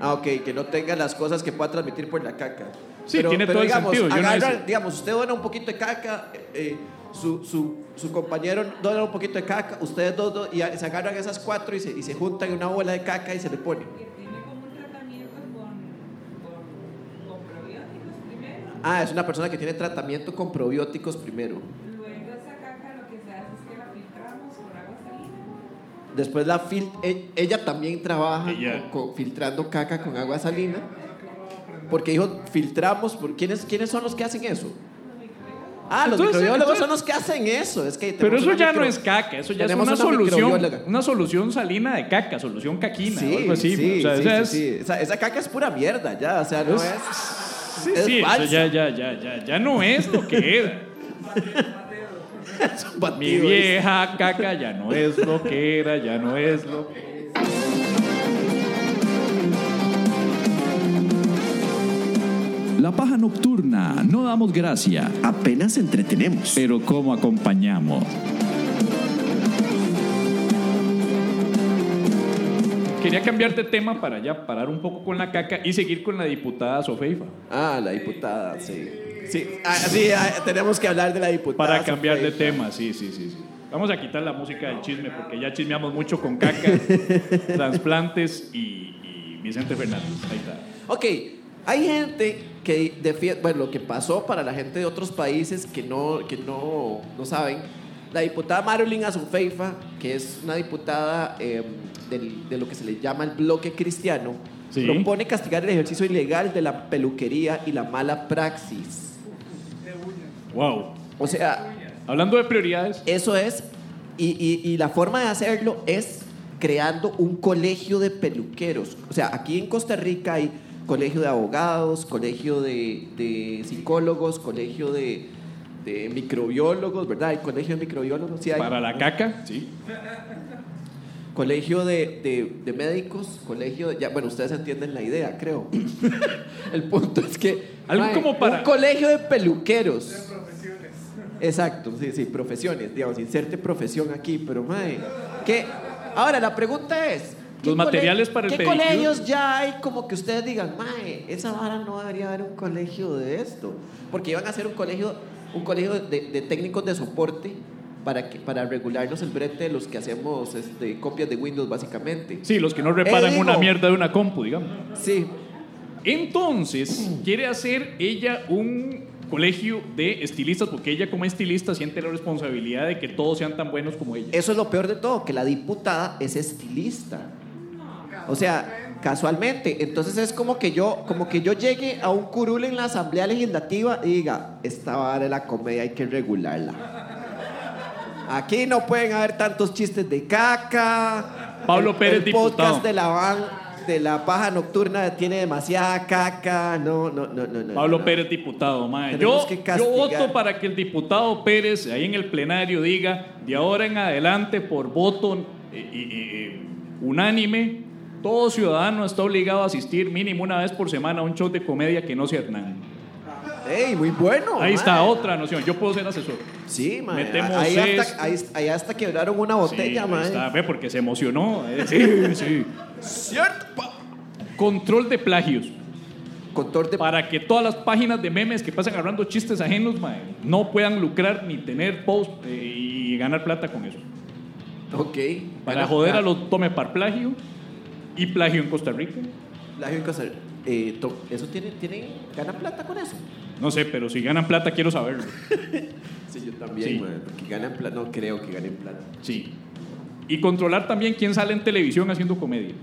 Ah, ok, que no tenga las cosas que pueda transmitir por la caca. Sí, tiene todo el sentido, yo no digamos, usted dona un poquito de caca, eh, eh, su, su, su compañero dona un poquito de caca, ustedes dos, dos, y se agarran esas cuatro y se, y se juntan en una bola de caca y se le pone. Que tiene como un tratamiento con, con, con probióticos primero. Ah, es una persona que tiene tratamiento con probióticos primero. Después la fil e- ella también trabaja Ella. con- con- filtrando caca con agua salina. Porque dijo, filtramos, por, ¿quiénes, ¿quiénes son los que hacen eso? Ah, los Entonces, microbiólogos entonces- son los que hacen eso. Es que Pero eso ya micro- no es caca, eso ya es una, una solución, una solución salina de caca, solución caquina, Sí, o algo así. sí, o sea, sí, esa sí, es- sí. Esa, esa caca es pura mierda, ya. O sea, no Es- es. Sí, es sí, eso falsa. ya, ya, ya, ya, ya no es lo que es. es Mi vieja caca ya no es lo que era, ya no es lo que La paja nocturna, no damos gracia, Apenas entretenemos. pero ¿cómo acompañamos? Quería cambiar de tema para ya parar un poco con la caca y seguir con la diputada Sofeifa. Ah, la diputada, sí. Sí, ah, sí, ah, tenemos que hablar de la diputada. Para cambiar de tema, sí, sí, sí, sí. Vamos a quitar la música del chisme porque ya chismeamos mucho con caca, trasplantes y, y Vicente Fernández. Ahí está. Ok, hay gente que defiende, bueno, lo que pasó para la gente de otros países que no, que no, no saben, la diputada Marilyn Azufeifa, que es una diputada eh, del- de lo que se le llama el bloque cristiano, Sí. propone castigar el ejercicio ilegal de la peluquería y la mala praxis. Wow. O sea, Hablando de prioridades, eso es, y, y- y la forma de hacerlo es creando un colegio de peluqueros. O sea, aquí en Costa Rica hay colegio de abogados, colegio de, de psicólogos, colegio de, de microbiólogos, ¿verdad? Hay colegio de microbiólogos, sí hay. para la caca, sí. Colegio de, de- médicos, colegio de... Ya, bueno, ustedes entienden la idea, creo. El punto es que... Algo como para- Un colegio de peluqueros. Exacto, sí, sí, profesiones, digamos, inserte profesión aquí, pero mae, ¿qué? Ahora, la pregunta es... ¿qué Los materiales para el ¿Qué pedicure? colegios ya hay como que ustedes digan, mae, esa vara no debería haber un colegio de esto? Porque iban a hacer un colegio, un colegio de, de técnicos de soporte para, que, para regularnos el brete de los que hacemos este, copias de Windows, básicamente. Sí, los que no reparan Eh, una mierda de una compu, digamos. Sí, Entonces, quiere hacer ella un colegio de estilistas, porque ella como estilista siente la responsabilidad de que todos sean tan buenos como ella. Eso es lo peor de todo, que la diputada es estilista. O sea, casualmente. Entonces es como que yo, como que yo llegue a un curul en la asamblea legislativa y diga, esta vara de la comedia hay que regularla. Aquí no pueden haber tantos chistes de caca. Pablo Pérez, el podcast de la van, de la paja nocturna tiene demasiada caca. No, no, no, no. Pablo no. Pérez, diputado, mae. Yo, yo voto para que el diputado Pérez, ahí en el plenario, diga de ahora en adelante, por voto eh, unánime, todo ciudadano está obligado a asistir mínimo una vez por semana a un show de comedia que no sea Hernán. ¡Ey, muy bueno! Ahí mae. está otra noción. Yo puedo ser asesor. Sí, mae. Metemos ahí, hasta, ahí, ahí hasta quebraron una botella, sí, mae. ahí está, ve, porque se emocionó. eh, Sí, sí. Cierto. Control de plagios. Control de Para que todas las páginas de memes que pasan hablando chistes ajenos, mae, no puedan lucrar ni tener post eh, y ganar plata con eso. Ok. Para Gana- joder a los tome par plagio y plagio en Costa Rica. plagio en Costa Rica. Eh, ¿Eso tiene, tiene, gana plata con eso? No sé, pero si ganan plata quiero saberlo. Sí, yo también, Sí. porque ganan plata. No creo que ganen plata. Sí. Y controlar también quién sale en televisión haciendo comedia.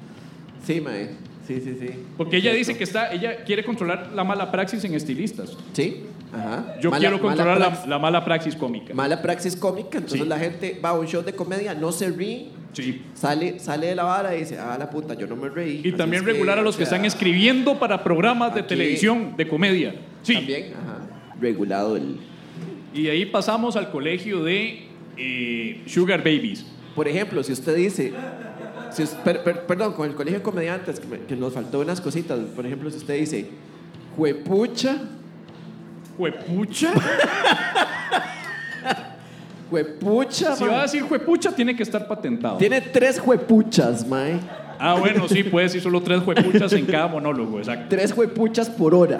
Sí, mae. Sí, sí, sí. Porque ella dice que está, ella quiere controlar la mala praxis en estilistas. Sí, ajá. Yo Mala- quiero controlar mala la, mala praxis cómica. Mala praxis cómica, entonces Sí. la gente va a un show de comedia, no se ríe, Sí. sale, sale de la vara y dice, ah, la puta, yo no me reí. Y Así también que, regular a los o que están escribiendo para programas de aquí- televisión de comedia. Sí. También, ajá. Regulado el... Y de ahí pasamos al colegio de eh, Sugar Babies. Por ejemplo, si usted dice, si us- per- per- perdón, con el colegio de comediantes, que, me- que nos faltó unas cositas. Por ejemplo, si usted dice, juepucha, Juepucha. juepucha, Si va a decir juepucha, tiene que estar patentado. Tiene tres juepuchas, mae. Ah, bueno, sí, puede decir solo tres juepuchas en cada monólogo, exacto. Tres juepuchas por hora.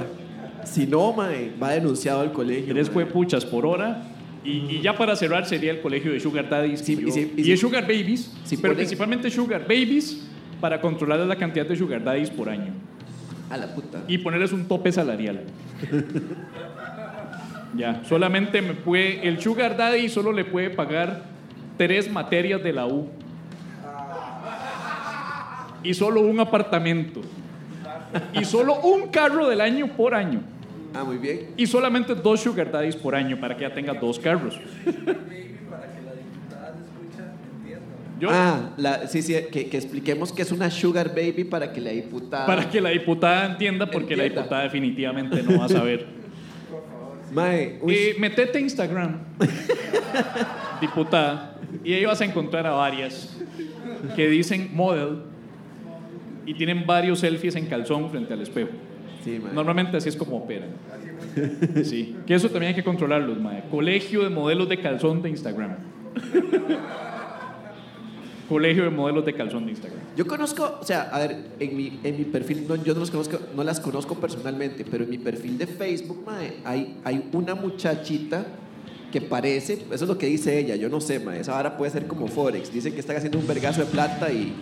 Si no, mae, va denunciado al colegio. Tres mae. puchas por hora. Y, y ya para cerrar sería el colegio de Sugar Daddies. Sí, y si- y Sugar Babies. si pero ponen- principalmente Sugar Babies para controlar la cantidad de Sugar Daddies por año. A la puta. Y ponerles un tope salarial. ya, solamente me puede. El Sugar Daddy solo le puede pagar tres materias de la U. Y solo un apartamento. Y solo un carro del año por año. Ah, muy bien. Y solamente dos Sugar Daddies por año para que ya tenga dos carros. Yo, Ah, la, sí, sí, que, que expliquemos que es una sugar baby para que la diputada... para que la diputada entienda, porque la diputada definitivamente no va a saber. Mae, Eh, metete Instagram, diputada, y ahí vas a encontrar a varias que dicen model y tienen varios selfies en calzón frente al espejo. Sí. Normalmente así es como operan. Sí, que eso también hay que controlarlos, mae. Colegio de modelos de calzón de Instagram. Colegio de modelos de calzón de Instagram. Yo conozco, o sea, a ver, en mi, en mi perfil, no, yo no, los conozco, no las conozco personalmente, pero en mi perfil de Facebook, mae, hay, hay una muchachita que parece, eso es lo que dice ella, yo no sé, mae, esa ahora puede ser como Forex, dicen que están haciendo un vergazo de plata y,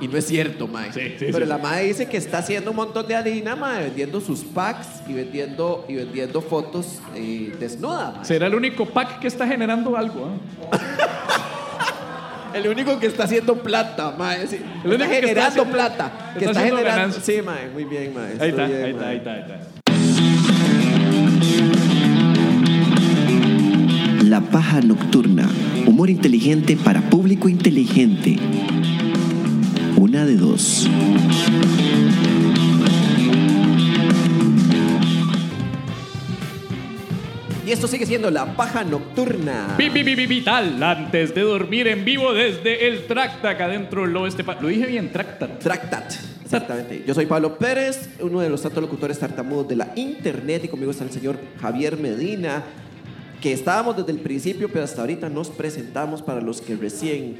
y no es cierto, mae. Sí, sí, pero sí. la mae dice que está haciendo un montón de harina, mae, vendiendo sus packs y vendiendo, y vendiendo fotos eh, desnuda, mae. Será el único pack que está generando algo. ¿ah? El único que está haciendo plata, mae. sí. El único está que está generando haciendo- plata. que está está, haciendo generando. Sí, mae. Muy bien, mae. Ahí está, bien, ahí está, ahí está, ahí está. La paja nocturna. Humor inteligente para público inteligente. Una de dos. Y esto sigue siendo la paja nocturna. Vital, antes de dormir en vivo desde el Tractac adentro del oeste. Lo dije bien, Tractac. Tractat. Exactamente. Yo soy Pablo Pérez, uno de los tantos locutores tartamudos de la internet, y conmigo está el señor Javier Medina, que estábamos desde el principio, pero hasta ahorita nos presentamos para los que recién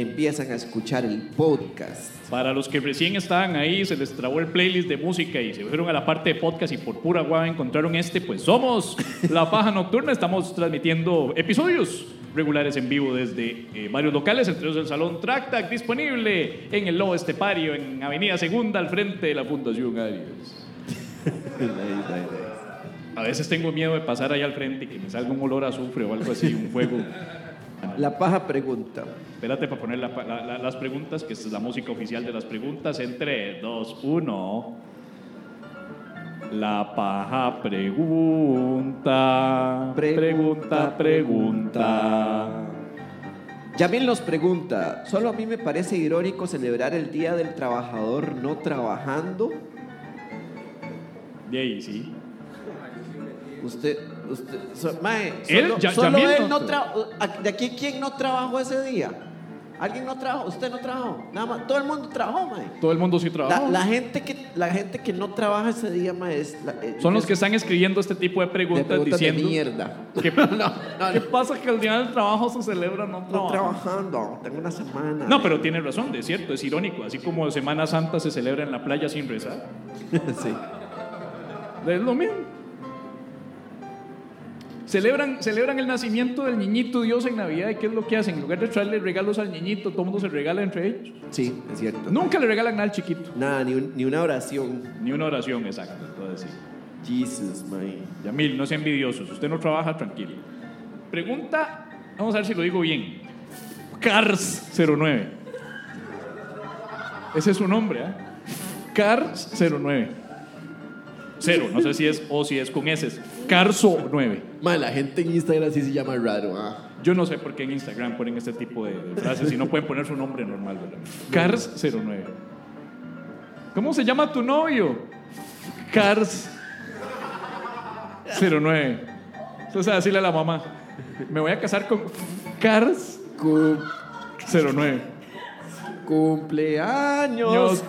empiezan a escuchar el podcast. Para los que recién estaban ahí, se les trabó el playlist de música y se fueron a la parte de podcast y por pura guava encontraron este, pues somos La Paja Nocturna. Estamos transmitiendo episodios regulares en vivo desde eh, varios locales, entre ellos el Salón Tractac, disponible en el Lobo Estepario, en Avenida Segunda, al frente de la Fundación Arias. A veces tengo miedo de pasar ahí al frente y que me salga un olor a azufre o algo así, un fuego. La paja pregunta. Espérate para poner la- la- la- las preguntas, que esta es la música oficial de las preguntas. En 3, 2, 1. La paja pregunta. Pregunta, pregunta. Yamil nos pregunta, ¿solo a mí me parece irónico celebrar el Día del Trabajador no trabajando? De ahí, sí. Usted, usted, so- mae, Él, solo, Ya- solo Yamil él no- trabajó. ¿De aquí quién no trabajó ese día? ¿Alguien no trabajó? ¿Usted no trabajó? Nada más, todo el mundo trabajó, mae. Todo el mundo sí La, trabaja. la gente que, la gente que no trabaja ese día, mae, es... la- eh, Son los que están escribiendo este tipo de de preguntas, preguntas de diciendo. mierda. ¿Qué, No, no, ¿Qué no. pasa que el día del trabajo se celebra no, No trabaja? trabajando, tengo una semana. No, pero tiene razón, es cierto, es irónico. Así como Semana Santa se celebra en la playa sin rezar. sí. Es lo mismo. Celebran, celebran el nacimiento del niñito Dios en Navidad y ¿qué es lo que hacen? En lugar de traerle regalos al niñito, todo el mundo se regala entre ellos. Sí, es cierto. Nunca le regalan nada al chiquito. Nada, ni, un- ni una oración. Ni una oración exacta. Entonces, sí. Jesus, mae. Yamil, no sea envidioso. Si usted no trabaja, tranquilo. Pregunta, vamos a ver si lo digo bien. Cars09. Ese es su nombre, ¿eh? Cars09. Cero, no sé si es o si es con S. Carso 9. Mae, la gente en Instagram sí se llama raro, ah. Yo no sé por qué en Instagram ponen este tipo de, de frases y no pueden poner su nombre normal, ¿verdad? Cars09. ¿Cómo se llama tu novio? Cars09. Entonces decirle a la mamá, me voy a casar con Cars09. Cumpleaños.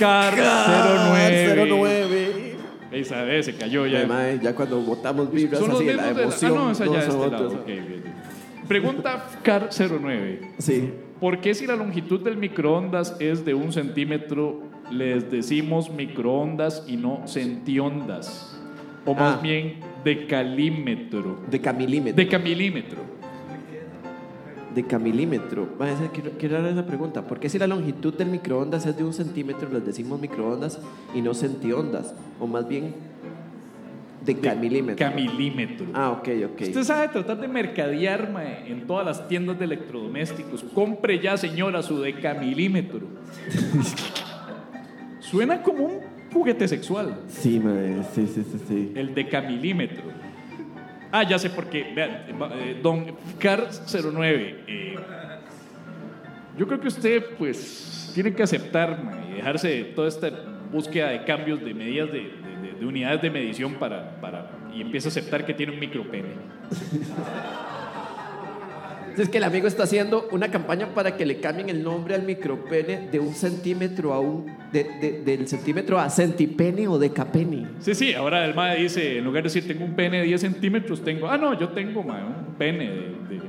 Cars09. 09. Esa vez se cayó ya. Ya, mae, ya cuando votamos vibras Son los así de la mismos de la- emoción. Ah, no, esa ya es de nosotros. lado. Ok, bien, bien. Pregunta Car09. Sí. ¿Por qué si la longitud del microondas es de un centímetro, les decimos microondas y no centiondas? o más Ah. bien decalímetro? Decamilímetro. Decamilímetro. Decamilímetro. A ser, quiero, dar esa pregunta. ¿Por qué si la longitud del microondas es de un centímetro, les decimos microondas y no centiondas? O más bien decamilímetro. Camilímetro. ah, ok, ok. Usted sabe tratar de mercadear mae, en todas las tiendas de electrodomésticos. Compre ya, señora, su decamilímetro. Suena como un juguete sexual. Sí, madre, sí, sí, sí, sí. El decamilímetro. Ah, ya sé por qué. Vean, eh, don Car09. eh, yo creo que usted, pues, tiene que aceptar y dejarse de toda esta búsqueda de cambios de medidas de, de- de- de unidades de medición para, para, y empieza a aceptar que tiene un micropene. Es que el amigo está haciendo una campaña para que le cambien el nombre al micropene de un centímetro a un. de- de- del centímetro a centipene o decapene. Sí, sí, ahora el MAE dice, en lugar de decir tengo un pene de 10 centímetros, tengo, ah, no, yo tengo mae, un pene de, de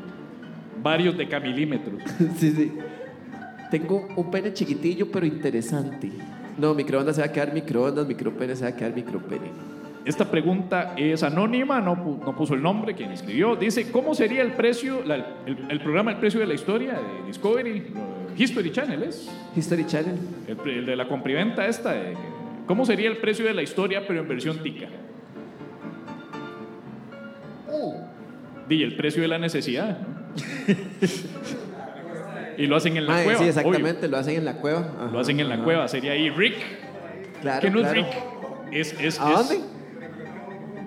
varios decamilímetros. sí, sí. Tengo un pene chiquitillo pero interesante. No, microondas se va a quedar microondas, micropene se va a quedar micropene. Esta pregunta es anónima, no, no puso el nombre quien escribió. Dice, ¿cómo sería el precio, la- el, el programa El precio de la historia de Discovery? History Channel es. History Channel. El, de la compriventa esta. de- ¿Cómo sería el precio de la historia pero en versión tica? Di, el precio de la necesidad. y lo hacen en la cueva. sí, obvio. exactamente, lo hacen en la cueva. Ajá, Lo hacen en la ajá. cueva. Sería ahí Rick. Claro, que no claro. es Rick. Es, es, ¿A es- dónde?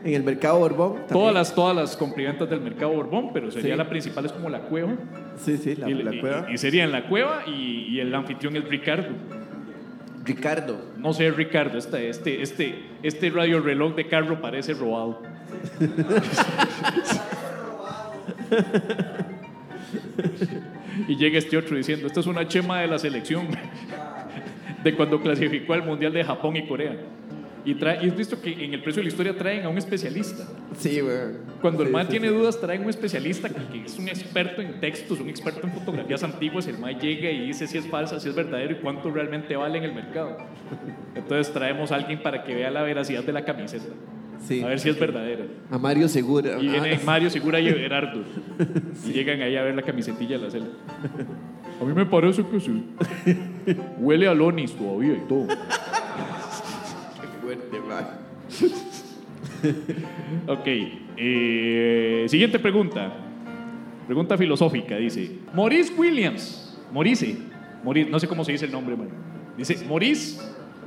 En el mercado Borbón. también. Todas las, todas las comprimentas del mercado Borbón, pero sería Sí. la principal, es como la cueva. Sí, sí, la, y, la y- cueva. y sería en la cueva y, y el anfitrión es Ricardo. Ricardo. No sé, Ricardo, este, este, este, este radio reloj de carro parece robado. y llega este otro diciendo, esta es una chema de la selección de cuando clasificó al Mundial de Japón y Corea. Y, trae, y has visto que en el precio de la historia traen a un especialista. Sí, güey. Cuando el Sí, man sí, tiene sí. dudas, trae un especialista que, que es un experto en textos, un experto en fotografías antiguas. El man llega y dice si es falsa, si es verdadero y cuánto realmente vale en el mercado. Entonces traemos a alguien para que vea la veracidad de la camiseta. Sí. A ver si es verdadera. A Mario Segura. Y vienen Ah, Mario Segura y Gerardo. Y llegan ahí a ver la camisetilla de la celda. A mí me parece que sí. Huele a Lonis todavía y todo. Fuerte, man. Ok. eh, siguiente pregunta. Pregunta filosófica, dice. Maurice Williams. Maurice. Maurice, no sé cómo se dice el nombre, man. Dice Maurice.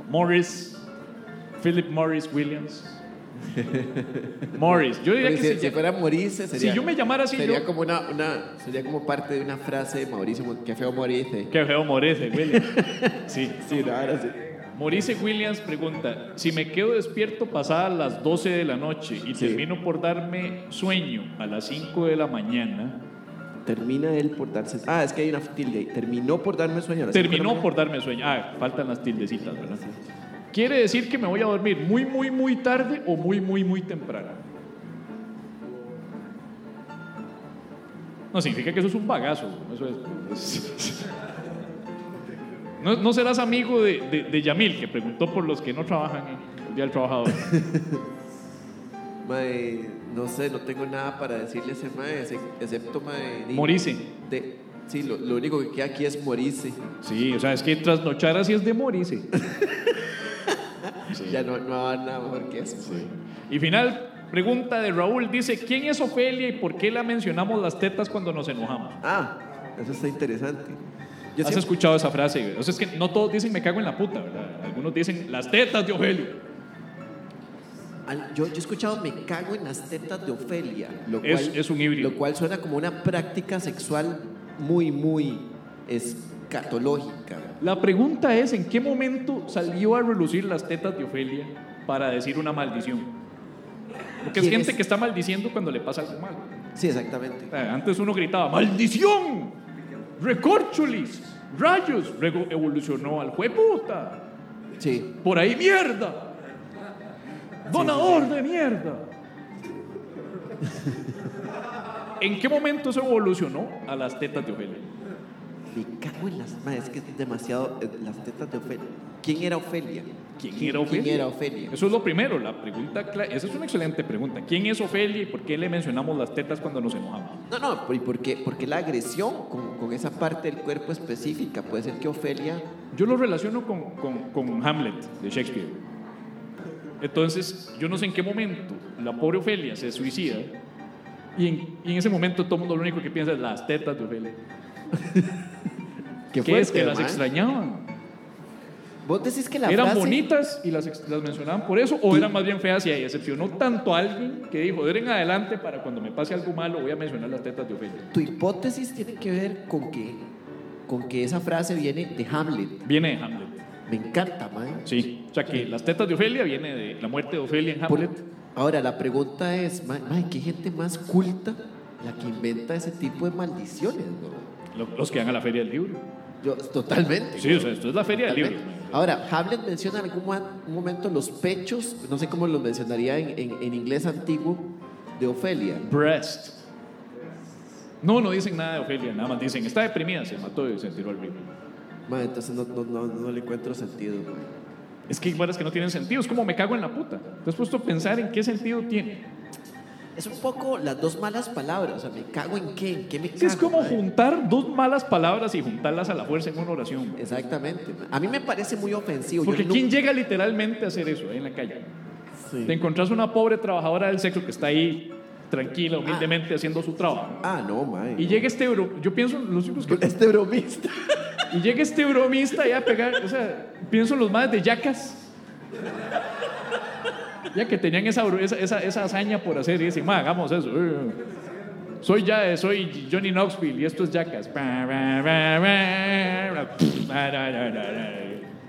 Morris. Philip Morris Williams. Morris. Yo diría que si, si fuera Maurice, sería. Si yo me llamara así, Sería yo- como una, una. Sería como parte de una frase de Mauricio. Qué feo Maurice. Qué feo Maurice Williams. Sí. Sí, no, ahora sí. Maurice Williams pregunta, si me quedo despierto pasadas las 12 de la noche y Sí. termino por darme sueño a las 5 de la mañana, Termina él por darse. Ah, es que hay una tilde. Terminó por darme sueño. a las cinco de la terminó por darme sueño. Ah, faltan las tildecitas, ¿verdad? Quiere decir que me voy a dormir muy, muy, muy tarde o muy, muy, muy temprano. No, significa que eso es un bagazo. Eso es. No, no serás amigo de, de- de Yamil, que preguntó por los que no trabajan en el Día del Trabajador. Mae, no sé, no tengo nada para decirle a ese mae, ex- excepto mae. Morice. De, sí, lo, lo único que queda aquí es Morice. Sí, o sea, es que trasnochar así es de morirse. Ya no, no va nada mejor que eso. Y final, pregunta de Raúl, dice, ¿quién es Ofelia y por qué la mencionamos las tetas cuando nos enojamos? Ah, eso está interesante. Yo ¿Has siempre- escuchado esa frase? güey? O sea, es que no todos dicen me cago en la puta, ¿verdad? Algunos dicen las tetas de Ofelia. al- yo, yo he escuchado me cago en las tetas de Ofelia. Lo Es- cual, es un híbrido. Lo cual suena como una práctica sexual muy, muy escatológica. La pregunta es, ¿en qué momento salió a relucir las tetas de Ofelia para decir una maldición? Porque es ¿Quién gente es? que está maldiciendo cuando le pasa algo mal. Sí, exactamente. Sea, Antes uno gritaba, ¡maldición! ¡Recorcholis! ¡Rayos! Luego evolucionó al jueputa. Sí. Por ahí mierda. Donador de mierda. ¿En qué momento se evolucionó a las tetas de Ofelia? Me cago en las. ma, es que es demasiado. eh, las tetas de Ofelia. ¿Quién era Ofelia? ¿Quién era Ofelia? ¿Quién era Ofelia? Eso es lo primero, la pregunta, esa es una excelente pregunta. ¿Quién es Ofelia y por qué le mencionamos las tetas cuando nos enojamos? No, no, ¿y por qué, por qué la agresión con, con esa parte del cuerpo específica? Puede ser que Ofelia... Yo lo relaciono con, con- con Hamlet de Shakespeare. Entonces, yo no sé en qué momento la pobre Ofelia se suicida y en, y en ese momento todo el mundo lo único que piensa es las tetas de Ofelia. ¿Qué ¿Qué es que las extrañaban? Vos decís que la ¿Eran frase... bonitas y las, mencionaban por eso o eran más bien feas y ahí decepcionó tanto a alguien que dijo, de en adelante para cuando me pase algo malo voy a mencionar las tetas de Ofelia? Tu hipótesis tiene que ver con que, con que esa frase viene de Hamlet. Viene de Hamlet. Me encanta, man. Sí, o sea que las tetas de Ofelia viene de la muerte de Ofelia en Por- Hamlet. Ahora, la pregunta es, man, man, ¿qué gente más culta la que inventa ese tipo de maldiciones? no? Lo- Los que van a la feria del libro. Yo, totalmente. Sí, o sea, esto es la feria del libro. Ahora, Hamlet menciona en algún momento los pechos, no sé cómo los mencionaría en, en- en inglés antiguo, de Ofelia. Breast. No, no dicen nada de Ofelia, nada más dicen, está deprimida, se mató y se tiró al río. Man, entonces no, no, no, no le encuentro sentido. man. Es que hay varas que no tienen sentido, es como me cago en la puta. ¿Te has puesto a pensar en qué sentido tiene? Es un poco las dos malas palabras, o sea, me cago en qué, en qué me cago. es como man? juntar dos malas palabras y juntarlas a la fuerza en una oración. Exactamente. A mí me parece muy ofensivo. Yo Porque nu- ¿quién llega literalmente a hacer eso ahí en la calle? Sí. Te encontrás una pobre trabajadora del sexo que está ahí tranquila, humildemente haciendo su trabajo. Ah, no, man. Y llega este bro, yo pienso en los únicos que Este bromista. Y llega este bromista ya a pegar, o sea, pienso en los más de yacas. Ya que tenían esa, esa, esa, hazaña por hacer y dicen, "Ma, hagamos eso. eh. Soy ya, soy Johnny Knoxville y esto es yacas.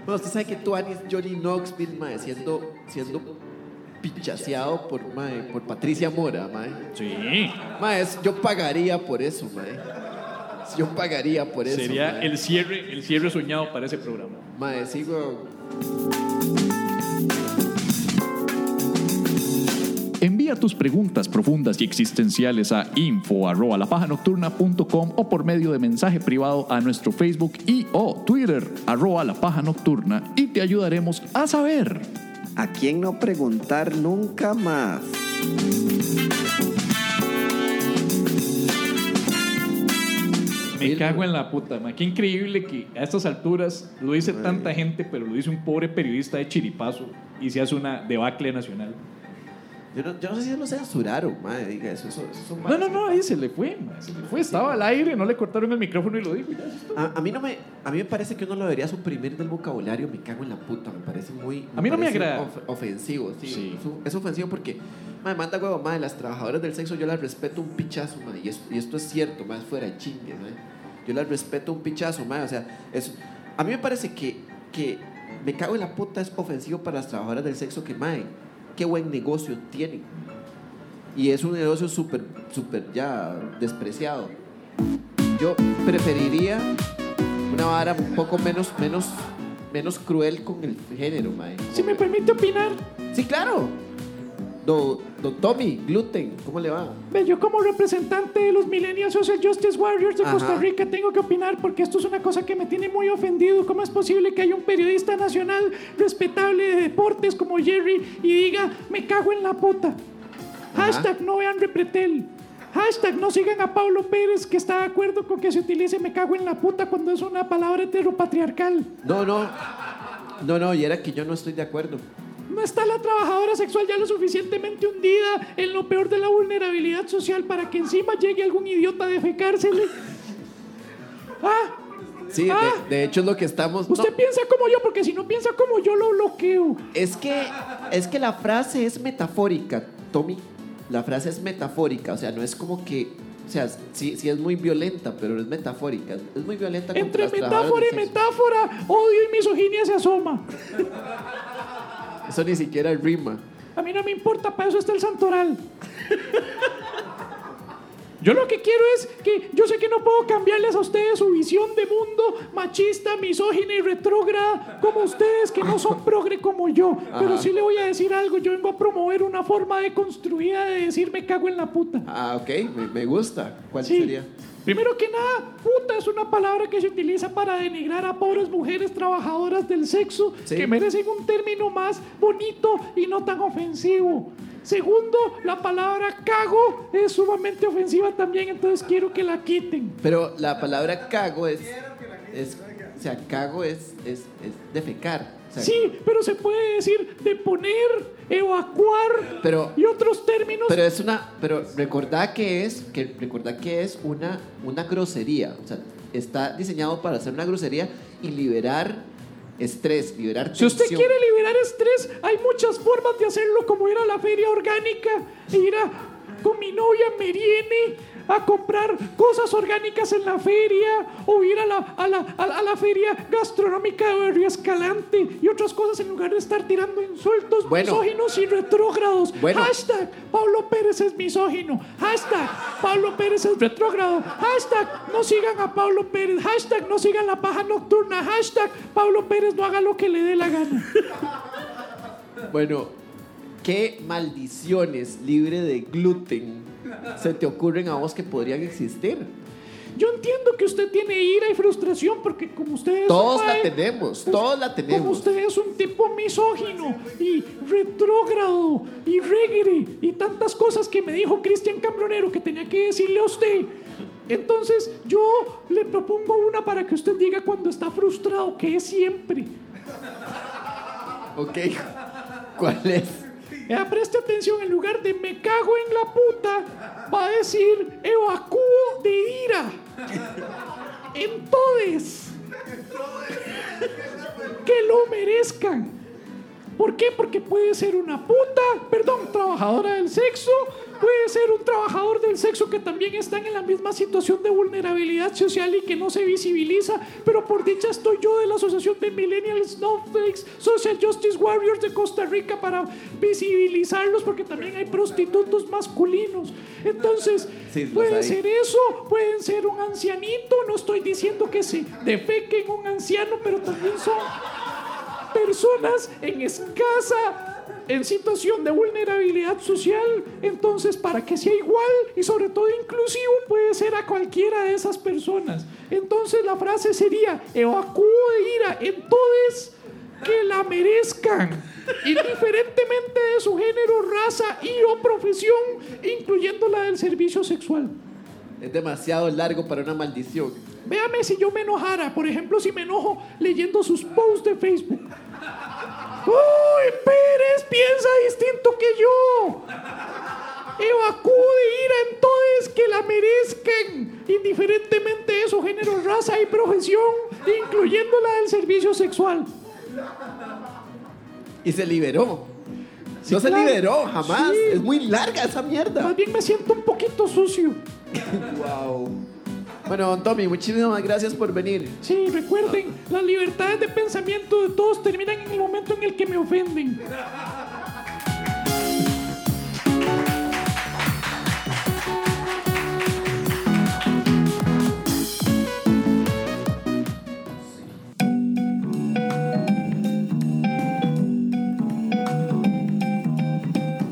Bueno, usted sabe que tú es Johnny Knoxville, mae, siendo, siendo pichaseado por, mae, por Patricia Mora, mae. Sí, Mae, yo pagaría por eso, mae. Yo pagaría por eso. sería mae. el cierre, el cierre soñado para ese programa. Mae, sigo. Envía tus preguntas profundas y existenciales a info@lapajanocturna.com o por medio de mensaje privado a nuestro Facebook y o Twitter arroba la paja nocturna y te ayudaremos a saber. ¿A quién no preguntar nunca más? Me cago en la puta, ma. Qué increíble que a estas alturas lo dice tanta gente, pero lo dice un pobre periodista de chiripazo y se hace una debacle nacional. Yo no, yo no sé si lo censuraron, mae. Diga eso. eso, eso No, no, no, ahí se le fue, se le fue. Estaba al aire, no le cortaron el micrófono y lo dijo. y ya. A, a mí no me, a mí me parece que uno lo debería suprimir del vocabulario. Me cago en la puta, me parece muy. A mí no me agrada. of- ofensivo, sí. Sí. Es, ofensivo porque, madre, manda huevo, madre, las trabajadoras del sexo yo las respeto un pichazo, madre, y, es- y esto es cierto, más fuera de chingue, madre. Yo las respeto un pichazo, madre, o sea, es, a mí me parece que, que me cago en la puta es ofensivo para las trabajadoras del sexo que, madre, qué buen negocio tienen. Y es un negocio súper, súper ya despreciado. Yo preferiría una vara un poco menos, menos, menos cruel con el género, mae. Si me permite opinar, Sí, claro. Do, do Tommy, Gluten, ¿cómo le va? yo como representante de los Millennial Social Justice Warriors de Ajá. Costa Rica tengo que opinar porque esto es una cosa que me tiene muy ofendido. ¿Cómo es posible que haya un periodista nacional respetable de deportes como Jerry y diga, me cago en la puta? Hashtag no vean Repretel. Hashtag no sigan a Pablo Pérez que está de acuerdo con que se utilice me cago en la puta cuando es una palabra heteropatriarcal. No, no. No, no, y era que yo no estoy de acuerdo. No está la trabajadora sexual ya lo suficientemente hundida en lo peor de la vulnerabilidad social para que encima llegue algún idiota a defecársele. Ah, Sí, de, Ah. de hecho es lo que estamos. no, usted piensa como yo, porque si no piensa como yo lo bloqueo. es que es que la frase es metafórica, Tommy. La frase es metafórica, o sea, no es como que, o sea, sí, sí es muy violenta, pero es metafórica. Es muy violenta Entre metáfora y metáfora, odio y misoginia se asoma. Eso ni siquiera rima. A mí no me importa, para eso está el santoral. Yo lo que quiero es que yo sé que no puedo cambiarles a ustedes su visión de mundo machista, misógina y retrógrada como ustedes que no son progre como yo. Pero sí le voy a decir algo, yo vengo a promover una forma deconstruida de decir me cago en la puta. Ah, ok, me, me gusta. ¿Cuál Sí. sería? Primero que nada, puta es una palabra que se utiliza para denigrar a pobres mujeres trabajadoras del sexo Sí. que merecen un término más bonito y no tan ofensivo. Segundo, la palabra cago es sumamente ofensiva también, entonces quiero que la quiten. Pero la palabra cago es. es o sea, cago es, es, es defecar. O sea, Sí, pero se puede decir de poner, evacuar Pero- y otros términos. Pero es una. Pero recordad que es. Que recordad que es una, una grosería. O sea, está diseñado para hacer una grosería y liberar estrés, liberar Si usted quiere liberar estrés, hay muchas formas de hacerlo, como ir a la feria orgánica, e ir a, con mi novia Meriene a comprar cosas orgánicas en la feria, o ir a la, a la, a la- feria gastronómica de Barrio Escalante y otras cosas en lugar de estar tirando insultos Bueno. misóginos y retrógrados. Bueno. Hashtag Pablo Pérez es misógino. Hashtag Pablo Pérez es retrógrado. Hashtag no sigan a Pablo Pérez. Hashtag no sigan la paja nocturna. Hashtag Pablo Pérez no haga lo que le dé la gana. Bueno, ¿qué maldiciones libre de gluten se te ocurren a vos que podrían existir? Yo entiendo que usted tiene ira y frustración porque como usted es Todos un la mae- tenemos, todos la Como tenemos. usted es un tipo misógino y retrógrado y regre y tantas cosas que me dijo Cristian Cambronero que tenía que decirle a usted. Entonces yo le propongo una para que usted diga cuando está frustrado, que es siempre. Ok, ¿cuál es? Eh, preste atención, en lugar de me cago en la puta, va a decir evacúo de ira. Entonces, que lo merezcan. ¿Por qué? Porque puede ser una puta, perdón, trabajadora del sexo, puede ser un trabajador del sexo que también están en la misma situación de vulnerabilidad social y que no se visibiliza, pero por dicha estoy yo de la Asociación de Millennial Snowflakes Social Justice Warriors de Costa Rica para visibilizarlos porque también hay prostitutos masculinos. Entonces, Sí, puede ser eso, pueden ser un ancianito, no estoy diciendo que se defequen un anciano, pero también son personas en escasa, en situación de vulnerabilidad social. Entonces, para que sea igual y sobre todo inclusivo, puede ser a cualquiera de esas personas. Entonces, la frase sería, evacúo de ira, entonces que la merezcan, indiferentemente de su género, raza y o profesión, incluyendo la del servicio sexual. Es demasiado largo para una maldición. Véame si yo me enojara, por ejemplo, si me enojo leyendo sus posts de Facebook. ¡Uy, Pérez piensa distinto que yo! Evacúo de ira entonces que la merezcan, indiferentemente de su género, raza y profesión, incluyendo la del servicio sexual. Y se liberó. no se liberó jamás. Sí. Es muy larga esa mierda. Más bien me siento un poquito sucio. Wow. Bueno, Tommy, muchísimas gracias por venir. Sí, recuerden, las libertades de pensamiento de todos terminan en el momento en el que me ofenden.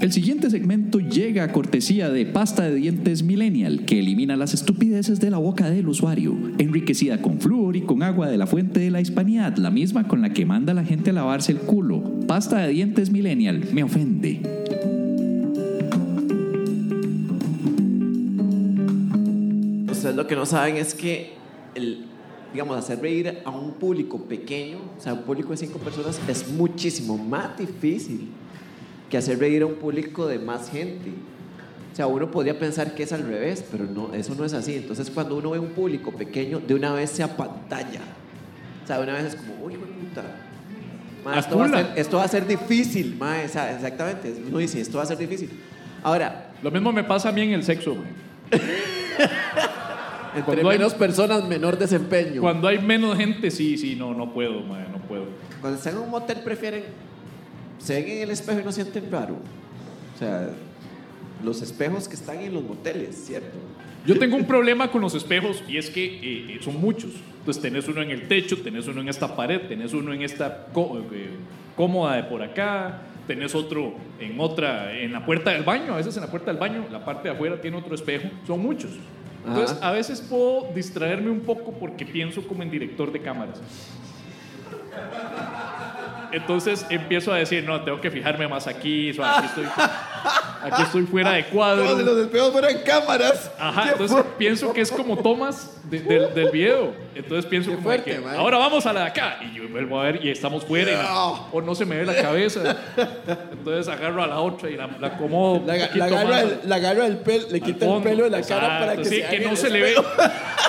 El siguiente segmento llega a cortesía de pasta de dientes Millennial, que elimina las estupideces de la boca del usuario, enriquecida con flúor y con agua de la fuente de la hispanidad, la misma con la que manda la gente a lavarse el culo. Pasta de dientes Millennial, me ofende. Ustedes lo que no saben es que, el, digamos, hacer reír a un público pequeño, o sea, un público de cinco personas, es muchísimo más difícil que hacer reír a un público de más gente. O sea, uno podría pensar que es al revés, pero no, eso no es así. Entonces, cuando uno ve un público pequeño, de una vez se apantalla. O sea, de una vez es como, uy, puta. Ma, esto, va a ser, esto va a ser difícil, ma, exactamente. Uno dice, esto va a ser difícil. Ahora, Lo mismo me pasa a mí en el sexo, güey. entre Cuando hay- menos personas, menor desempeño. Cuando hay menos gente, sí, sí, no, no puedo, mae, no puedo. Cuando están en un motel prefieren se ven en el espejo y no sienten raro. O sea, los espejos que están en los moteles, ¿cierto? Yo tengo un problema con los espejos y es que eh, eh, son muchos. Entonces tenés uno en el techo, tenés uno en esta pared, tenés uno en esta eh, cómoda de por acá, tenés otro en otra, en la puerta del baño. A veces en la puerta del baño, la parte de afuera tiene otro espejo. Son muchos. Entonces Ajá. a veces puedo distraerme un poco porque pienso como en director de cámaras. Entonces empiezo a decir, no, tengo que fijarme más aquí, aquí estoy, aquí estoy fuera de cuadro. Como si los espejos fueran cámaras. Ajá, entonces fu- pienso que es como tomas de- del- del video. Entonces pienso Qué como de fuerte, que man. ahora vamos a la de acá. Y yo vuelvo a ver y estamos fuera. y la- o no se me ve la cabeza. Entonces agarro a la otra y la, la acomodo. La, la agarra el, la agarra el pelo, le quita el fondo. pelo de la cara para que sí, se que no el se le ve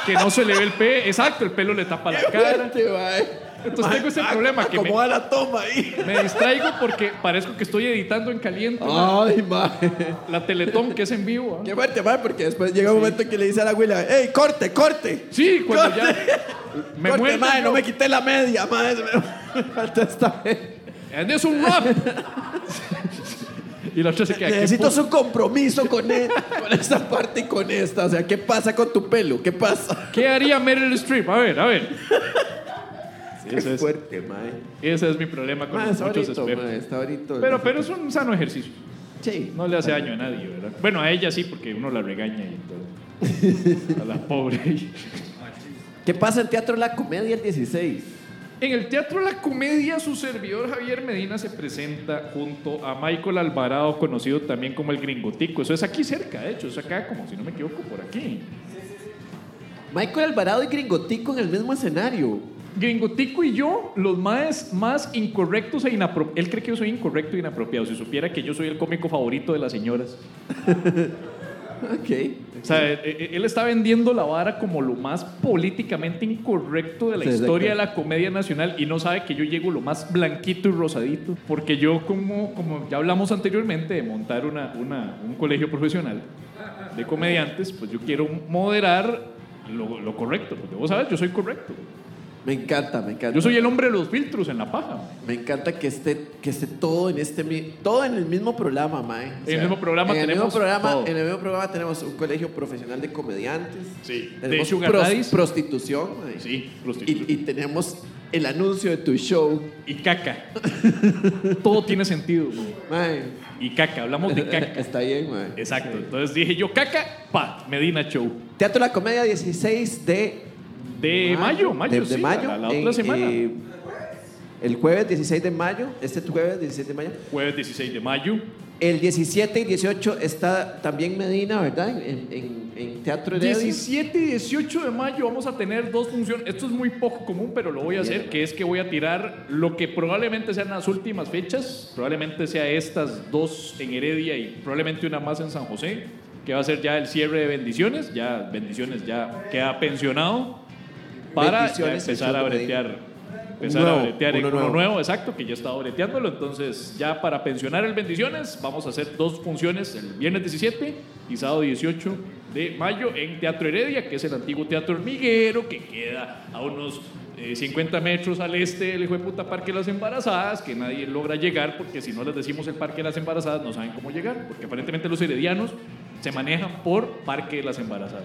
que no se le ve el pe exacto el pelo le tapa la Qué cara fuerte. Entonces tengo ese Mae, problema que me, Acomoda la toma ahí. me distraigo porque parezco que estoy editando en caliente Ay, mae. la teletón que es en vivo ¿ah? Qué fuerte, mae, porque después llega un momento que le dice a la abuela, ¡Ey, corte, corte! sí cuando ya me corte, muerde mae, yo. no me quité la media, se Me falta esta vez. And es un rap. y la otra se queda. ¿qué Necesito su compromiso con, e- con esta parte y con esta. O sea, ¿qué pasa con tu pelo? ¿Qué pasa? ¿Qué haría Meryl Streep? A ver, a ver. Ese, es, fuerte, mae. ese es mi problema con Mae, muchos bonito, espejos. mae, está bonito. Pero, pero es un sano ejercicio. Sí. No le hace daño a nadie, ¿verdad? Bueno, a ella sí, porque uno la regaña y todo. A la pobre. ¿Qué pasa en Teatro La Comedia el 16? En el Teatro La Comedia, su servidor Javier Medina se presenta junto a Michael Alvarado, conocido también como el Gringotico. Eso es aquí cerca, de hecho, es acá, como si no me equivoco, por aquí. Michael Alvarado y Gringotico en el mismo escenario. Gringotico y yo, los más, más incorrectos e inapropiados. Él cree que yo soy incorrecto e inapropiado. Si supiera que yo soy el cómico favorito de las señoras. Ok. O sea, eh, eh, él está vendiendo la vara como lo más políticamente incorrecto de la Sí, historia de la comedia nacional y no sabe que yo llego lo más blanquito y rosadito. Porque yo, como, como ya hablamos anteriormente de montar una, una- un colegio profesional de comediantes, pues yo quiero moderar lo, lo correcto. Porque vos sabes, yo soy correcto. Me encanta, me encanta. Yo soy el hombre de los filtros en la paja. Me encanta que esté, que esté todo en este todo en el mismo programa, mae. O En el mismo programa en el tenemos mismo programa, todo. En el mismo programa tenemos un colegio profesional de comediantes. Sí. De Tenemos pros- prostitución, mae. Sí, prostitución. y tenemos el anuncio de tu show, Y caca. Todo tiene sentido. mae. Y caca, hablamos de caca. Está bien, mae. Exacto. Entonces dije yo, caca, pa, Medina Show. Teatro La Comedia 16 de De mayo, mayo, de, de sí, mayo, la, la en, otra semana. eh, el jueves 16 de mayo, este jueves 16 de mayo. Jueves 16 de mayo. El 17 y 18 está también Medina, ¿verdad? En, en- en Teatro Heredia. 17 y 18 de mayo vamos a tener dos funciones. Esto es muy poco común, pero lo voy a hacer, que es que voy a tirar lo que probablemente sean las últimas fechas. Probablemente sea estas dos en Heredia y probablemente una más en San José, que va a ser ya el cierre de bendiciones. Ya bendiciones ya queda pensionado para empezar a bretear. Empezar nuevo, a bretear en uno uno nuevo. nuevo, exacto, que ya estaba breteándolo. Entonces, ya para pensionar el Bendiciones, vamos a hacer dos funciones el viernes 17 y sábado 18 de mayo en Teatro Heredia, que es el antiguo Teatro Hormiguero, que queda a unos eh, 50 metros al este del hijo de puta Parque de las Embarazadas, que nadie logra llegar, porque si no les decimos el Parque de las Embarazadas, no saben cómo llegar, porque aparentemente los heredianos se manejan por Parque de las Embarazadas.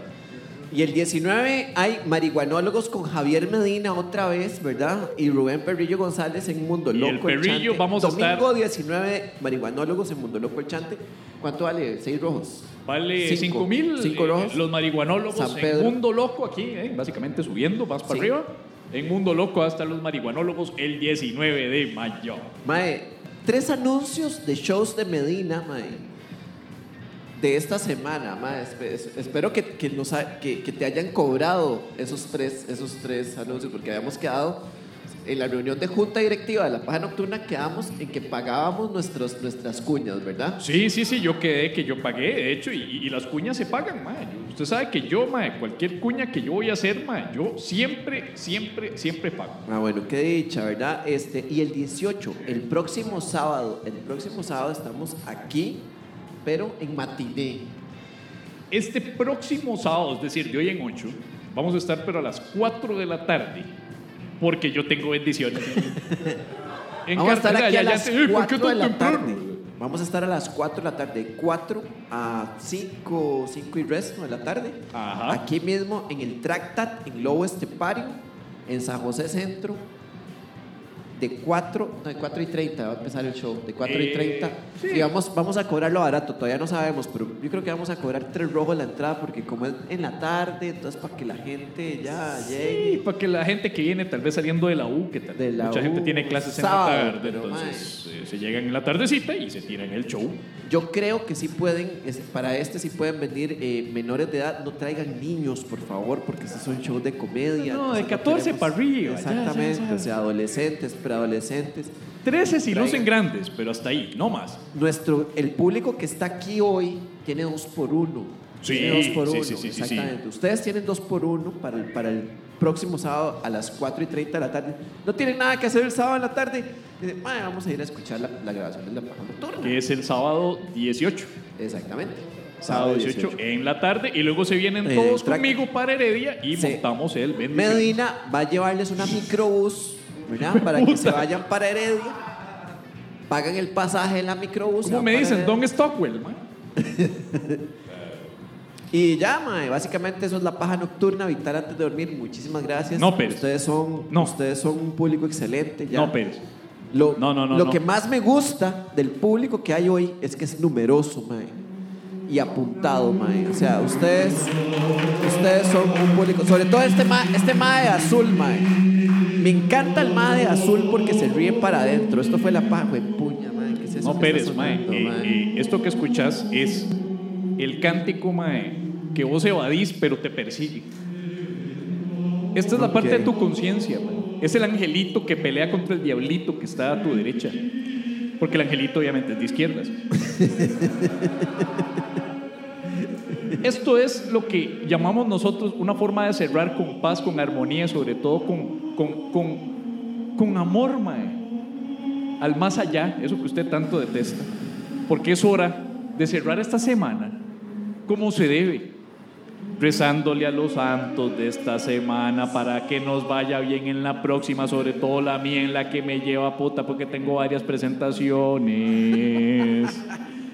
Y el 19 hay marihuanólogos con Javier Medina otra vez, ¿verdad? Y Rubén Perrillo González en Mundo Y Loco. el Perrillo, Chante. vamos a Domingo estar- 19 marihuanólogos en Mundo Loco el Chante. ¿Cuánto vale? ¿Seis rojos? Vale Cinco. 5 mil. Cinco rojos. los marihuanólogos en. Mundo Loco aquí, eh, básicamente subiendo, más para Sí. arriba. En Mundo Loco hasta los marihuanólogos el 19 de mayo. Mae, tres anuncios de shows de Medina, mae. De esta semana, es- espero que, que, nos ha- que, que te hayan cobrado esos tres, esos tres anuncios, porque habíamos quedado en la reunión de junta directiva de la paja nocturna, quedamos en que pagábamos nuestros, nuestras cuñas, ¿verdad? Sí, sí, sí, yo quedé que yo pagué, de hecho, y, y las cuñas se pagan. Yo- Usted sabe que yo, mae, cualquier cuña que yo voy a hacer, mae, yo siempre, siempre, siempre pago. Ah, bueno, qué dicha, ¿verdad? Este, y el 18, el próximo sábado, el próximo sábado estamos aquí, pero en matiné. Este próximo sábado, es decir, de hoy en 8, vamos a estar pero a las 4 de la tarde, porque yo tengo bendiciones. En Vamos a estar aquí a las ya te- "Eh, ¿por qué 4 de la temprano?" tarde. Vamos a estar a las 4 de la tarde, de 4 a 5, 5 y resto de la tarde. Ajá. Aquí mismo en el Tractat, en Lobo Estepario, en San José Centro. De 4, no, de 4 y 30 va a empezar el show. De 4 y Eh, 30. sí. Y vamos, vamos a cobrarlo barato, todavía no sabemos, pero yo creo que vamos a cobrar 3 rojos la entrada porque como es en la tarde, entonces para que la gente ya llegue. Y para que la gente que viene tal vez saliendo de la U, que tal De la mucha gente tiene clases en la tarde, entonces eh, se llegan en la tardecita y se tiran el show. Yo creo que sí pueden, para este sí pueden venir eh, menores de edad. No traigan niños, por favor, porque estos son shows de comedia. No, de entonces 14 queremos- para arriba, ya, Exactamente, ya, ya. o sea, adolescentes, preadolescentes. 13 si Traigan. lucen grandes, pero hasta ahí, no más. Nuestro, el público que está aquí hoy tiene dos por uno. Sí, tiene dos por sí, uno, sí, exactamente. Ustedes tienen dos por uno para el, para el próximo sábado a las 4 y 30 de la tarde. No tienen nada que hacer el sábado en la tarde. Dicen, "Mae, vamos a ir a escuchar la, la grabación de la paja nocturna. Que es el sábado 18. Exactamente. Sábado 18, en la tarde y luego se vienen Eh, todos conmigo para Heredia y montamos el bendición. Medina va a llevarles una microbús, ¿verdad? Para que se vayan para Heredia. Pagan el pasaje en la microbús. ¿Cómo me dicen? Don Stockwell, man. Y ya, mae, básicamente eso es la paja nocturna, evitar antes de dormir. Muchísimas gracias. No, Pérez. Ustedes son, No. ustedes son un público excelente. Ya. No, Pérez. Lo, No, no, no, Lo no. que más me gusta del público que hay hoy es que es numeroso, mae. Y apuntado, mae. O sea, ustedes, ustedes son un público. Sobre todo este mae, este mae de azul, mae. Me encanta el mae de azul porque se ríe para adentro. Esto fue la paja, güey, puña, mae. ¿Qué es eso No, Pérez, mae. Eh, mae? eh, esto que escuchas es el cántico, mae, que vos evadís, pero te persigue. Esta es la parte de tu conciencia, mae. Es el angelito que pelea contra el diablito que está a tu derecha. Porque el angelito obviamente es de izquierdas. Esto es lo que llamamos nosotros una forma de cerrar con paz, con armonía, sobre todo con, con, con, con amor, mae al más allá, eso que usted tanto detesta, porque es hora de cerrar esta semana como se debe, rezándole a los santos de esta semana para que nos vaya bien en la próxima, sobre todo la mía en la que me lleva puta porque tengo varias presentaciones.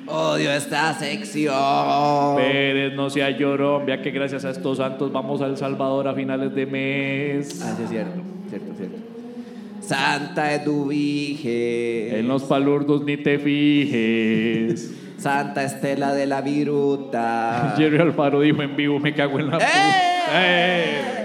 Odio esta sección. Pérez, no sea llorón, vea que gracias a estos santos vamos al Salvador a finales de mes. Ah, sí, es cierto, cierto, cierto. Santa Eduvige. En los palurdos ni te fijes. Santa Estela de la Viruta. Jerry Alfaro dijo en vivo, me cago en la puta. ¡Eh!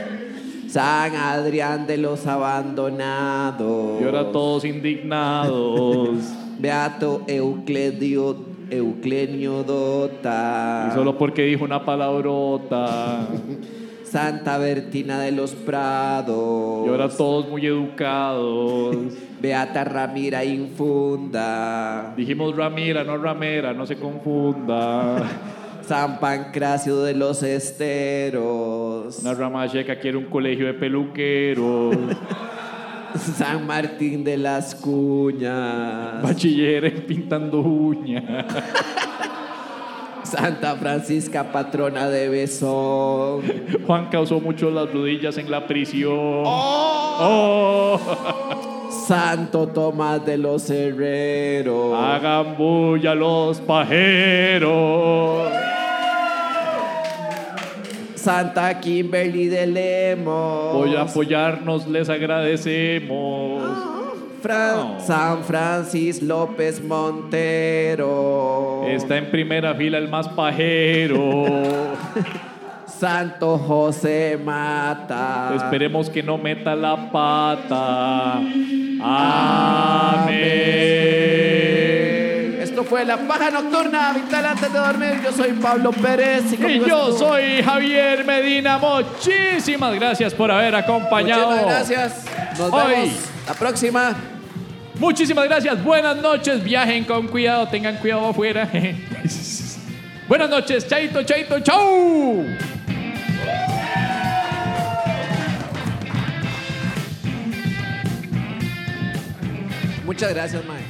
San Adrián de los Abandonados. Y ahora todos indignados. Beato Eucledio, Euclenio Dota. Y solo porque dijo una palabrota. Santa Bertina de los Prados. Y ahora todos muy educados. Beata Ramira Infunda. Dijimos Ramira, no Ramera, no se confunda. San Pancracio de los Esteros. Una rama checa quiere un colegio de peluqueros. San Martín de las Cuñas. Bachilleres pintando uñas. Santa Francisca, patrona de Besón. Juan causó mucho las rodillas en la prisión. ¡Oh! Santo Tomás de los Herreros. Hagan bulla los pajeros. Santa Kimberly de Lemos. Voy a apoyarnos, les agradecemos. Fran-. San Francis López Montero. Está en primera fila el más pajero. Santo José Mata. Esperemos que no meta la pata. Amén. Esto fue la paja nocturna vital antes de dormir. Yo soy Pablo Pérez. Y yo estuvo- soy Javier Medina. Muchísimas gracias por haber acompañado. Muchísimas gracias. Nos Hoy. vemos la próxima. Muchísimas gracias. Buenas noches. Viajen con cuidado. Tengan cuidado afuera. Buenas noches. Chaito, chaito, chau. Muchas gracias, Mae.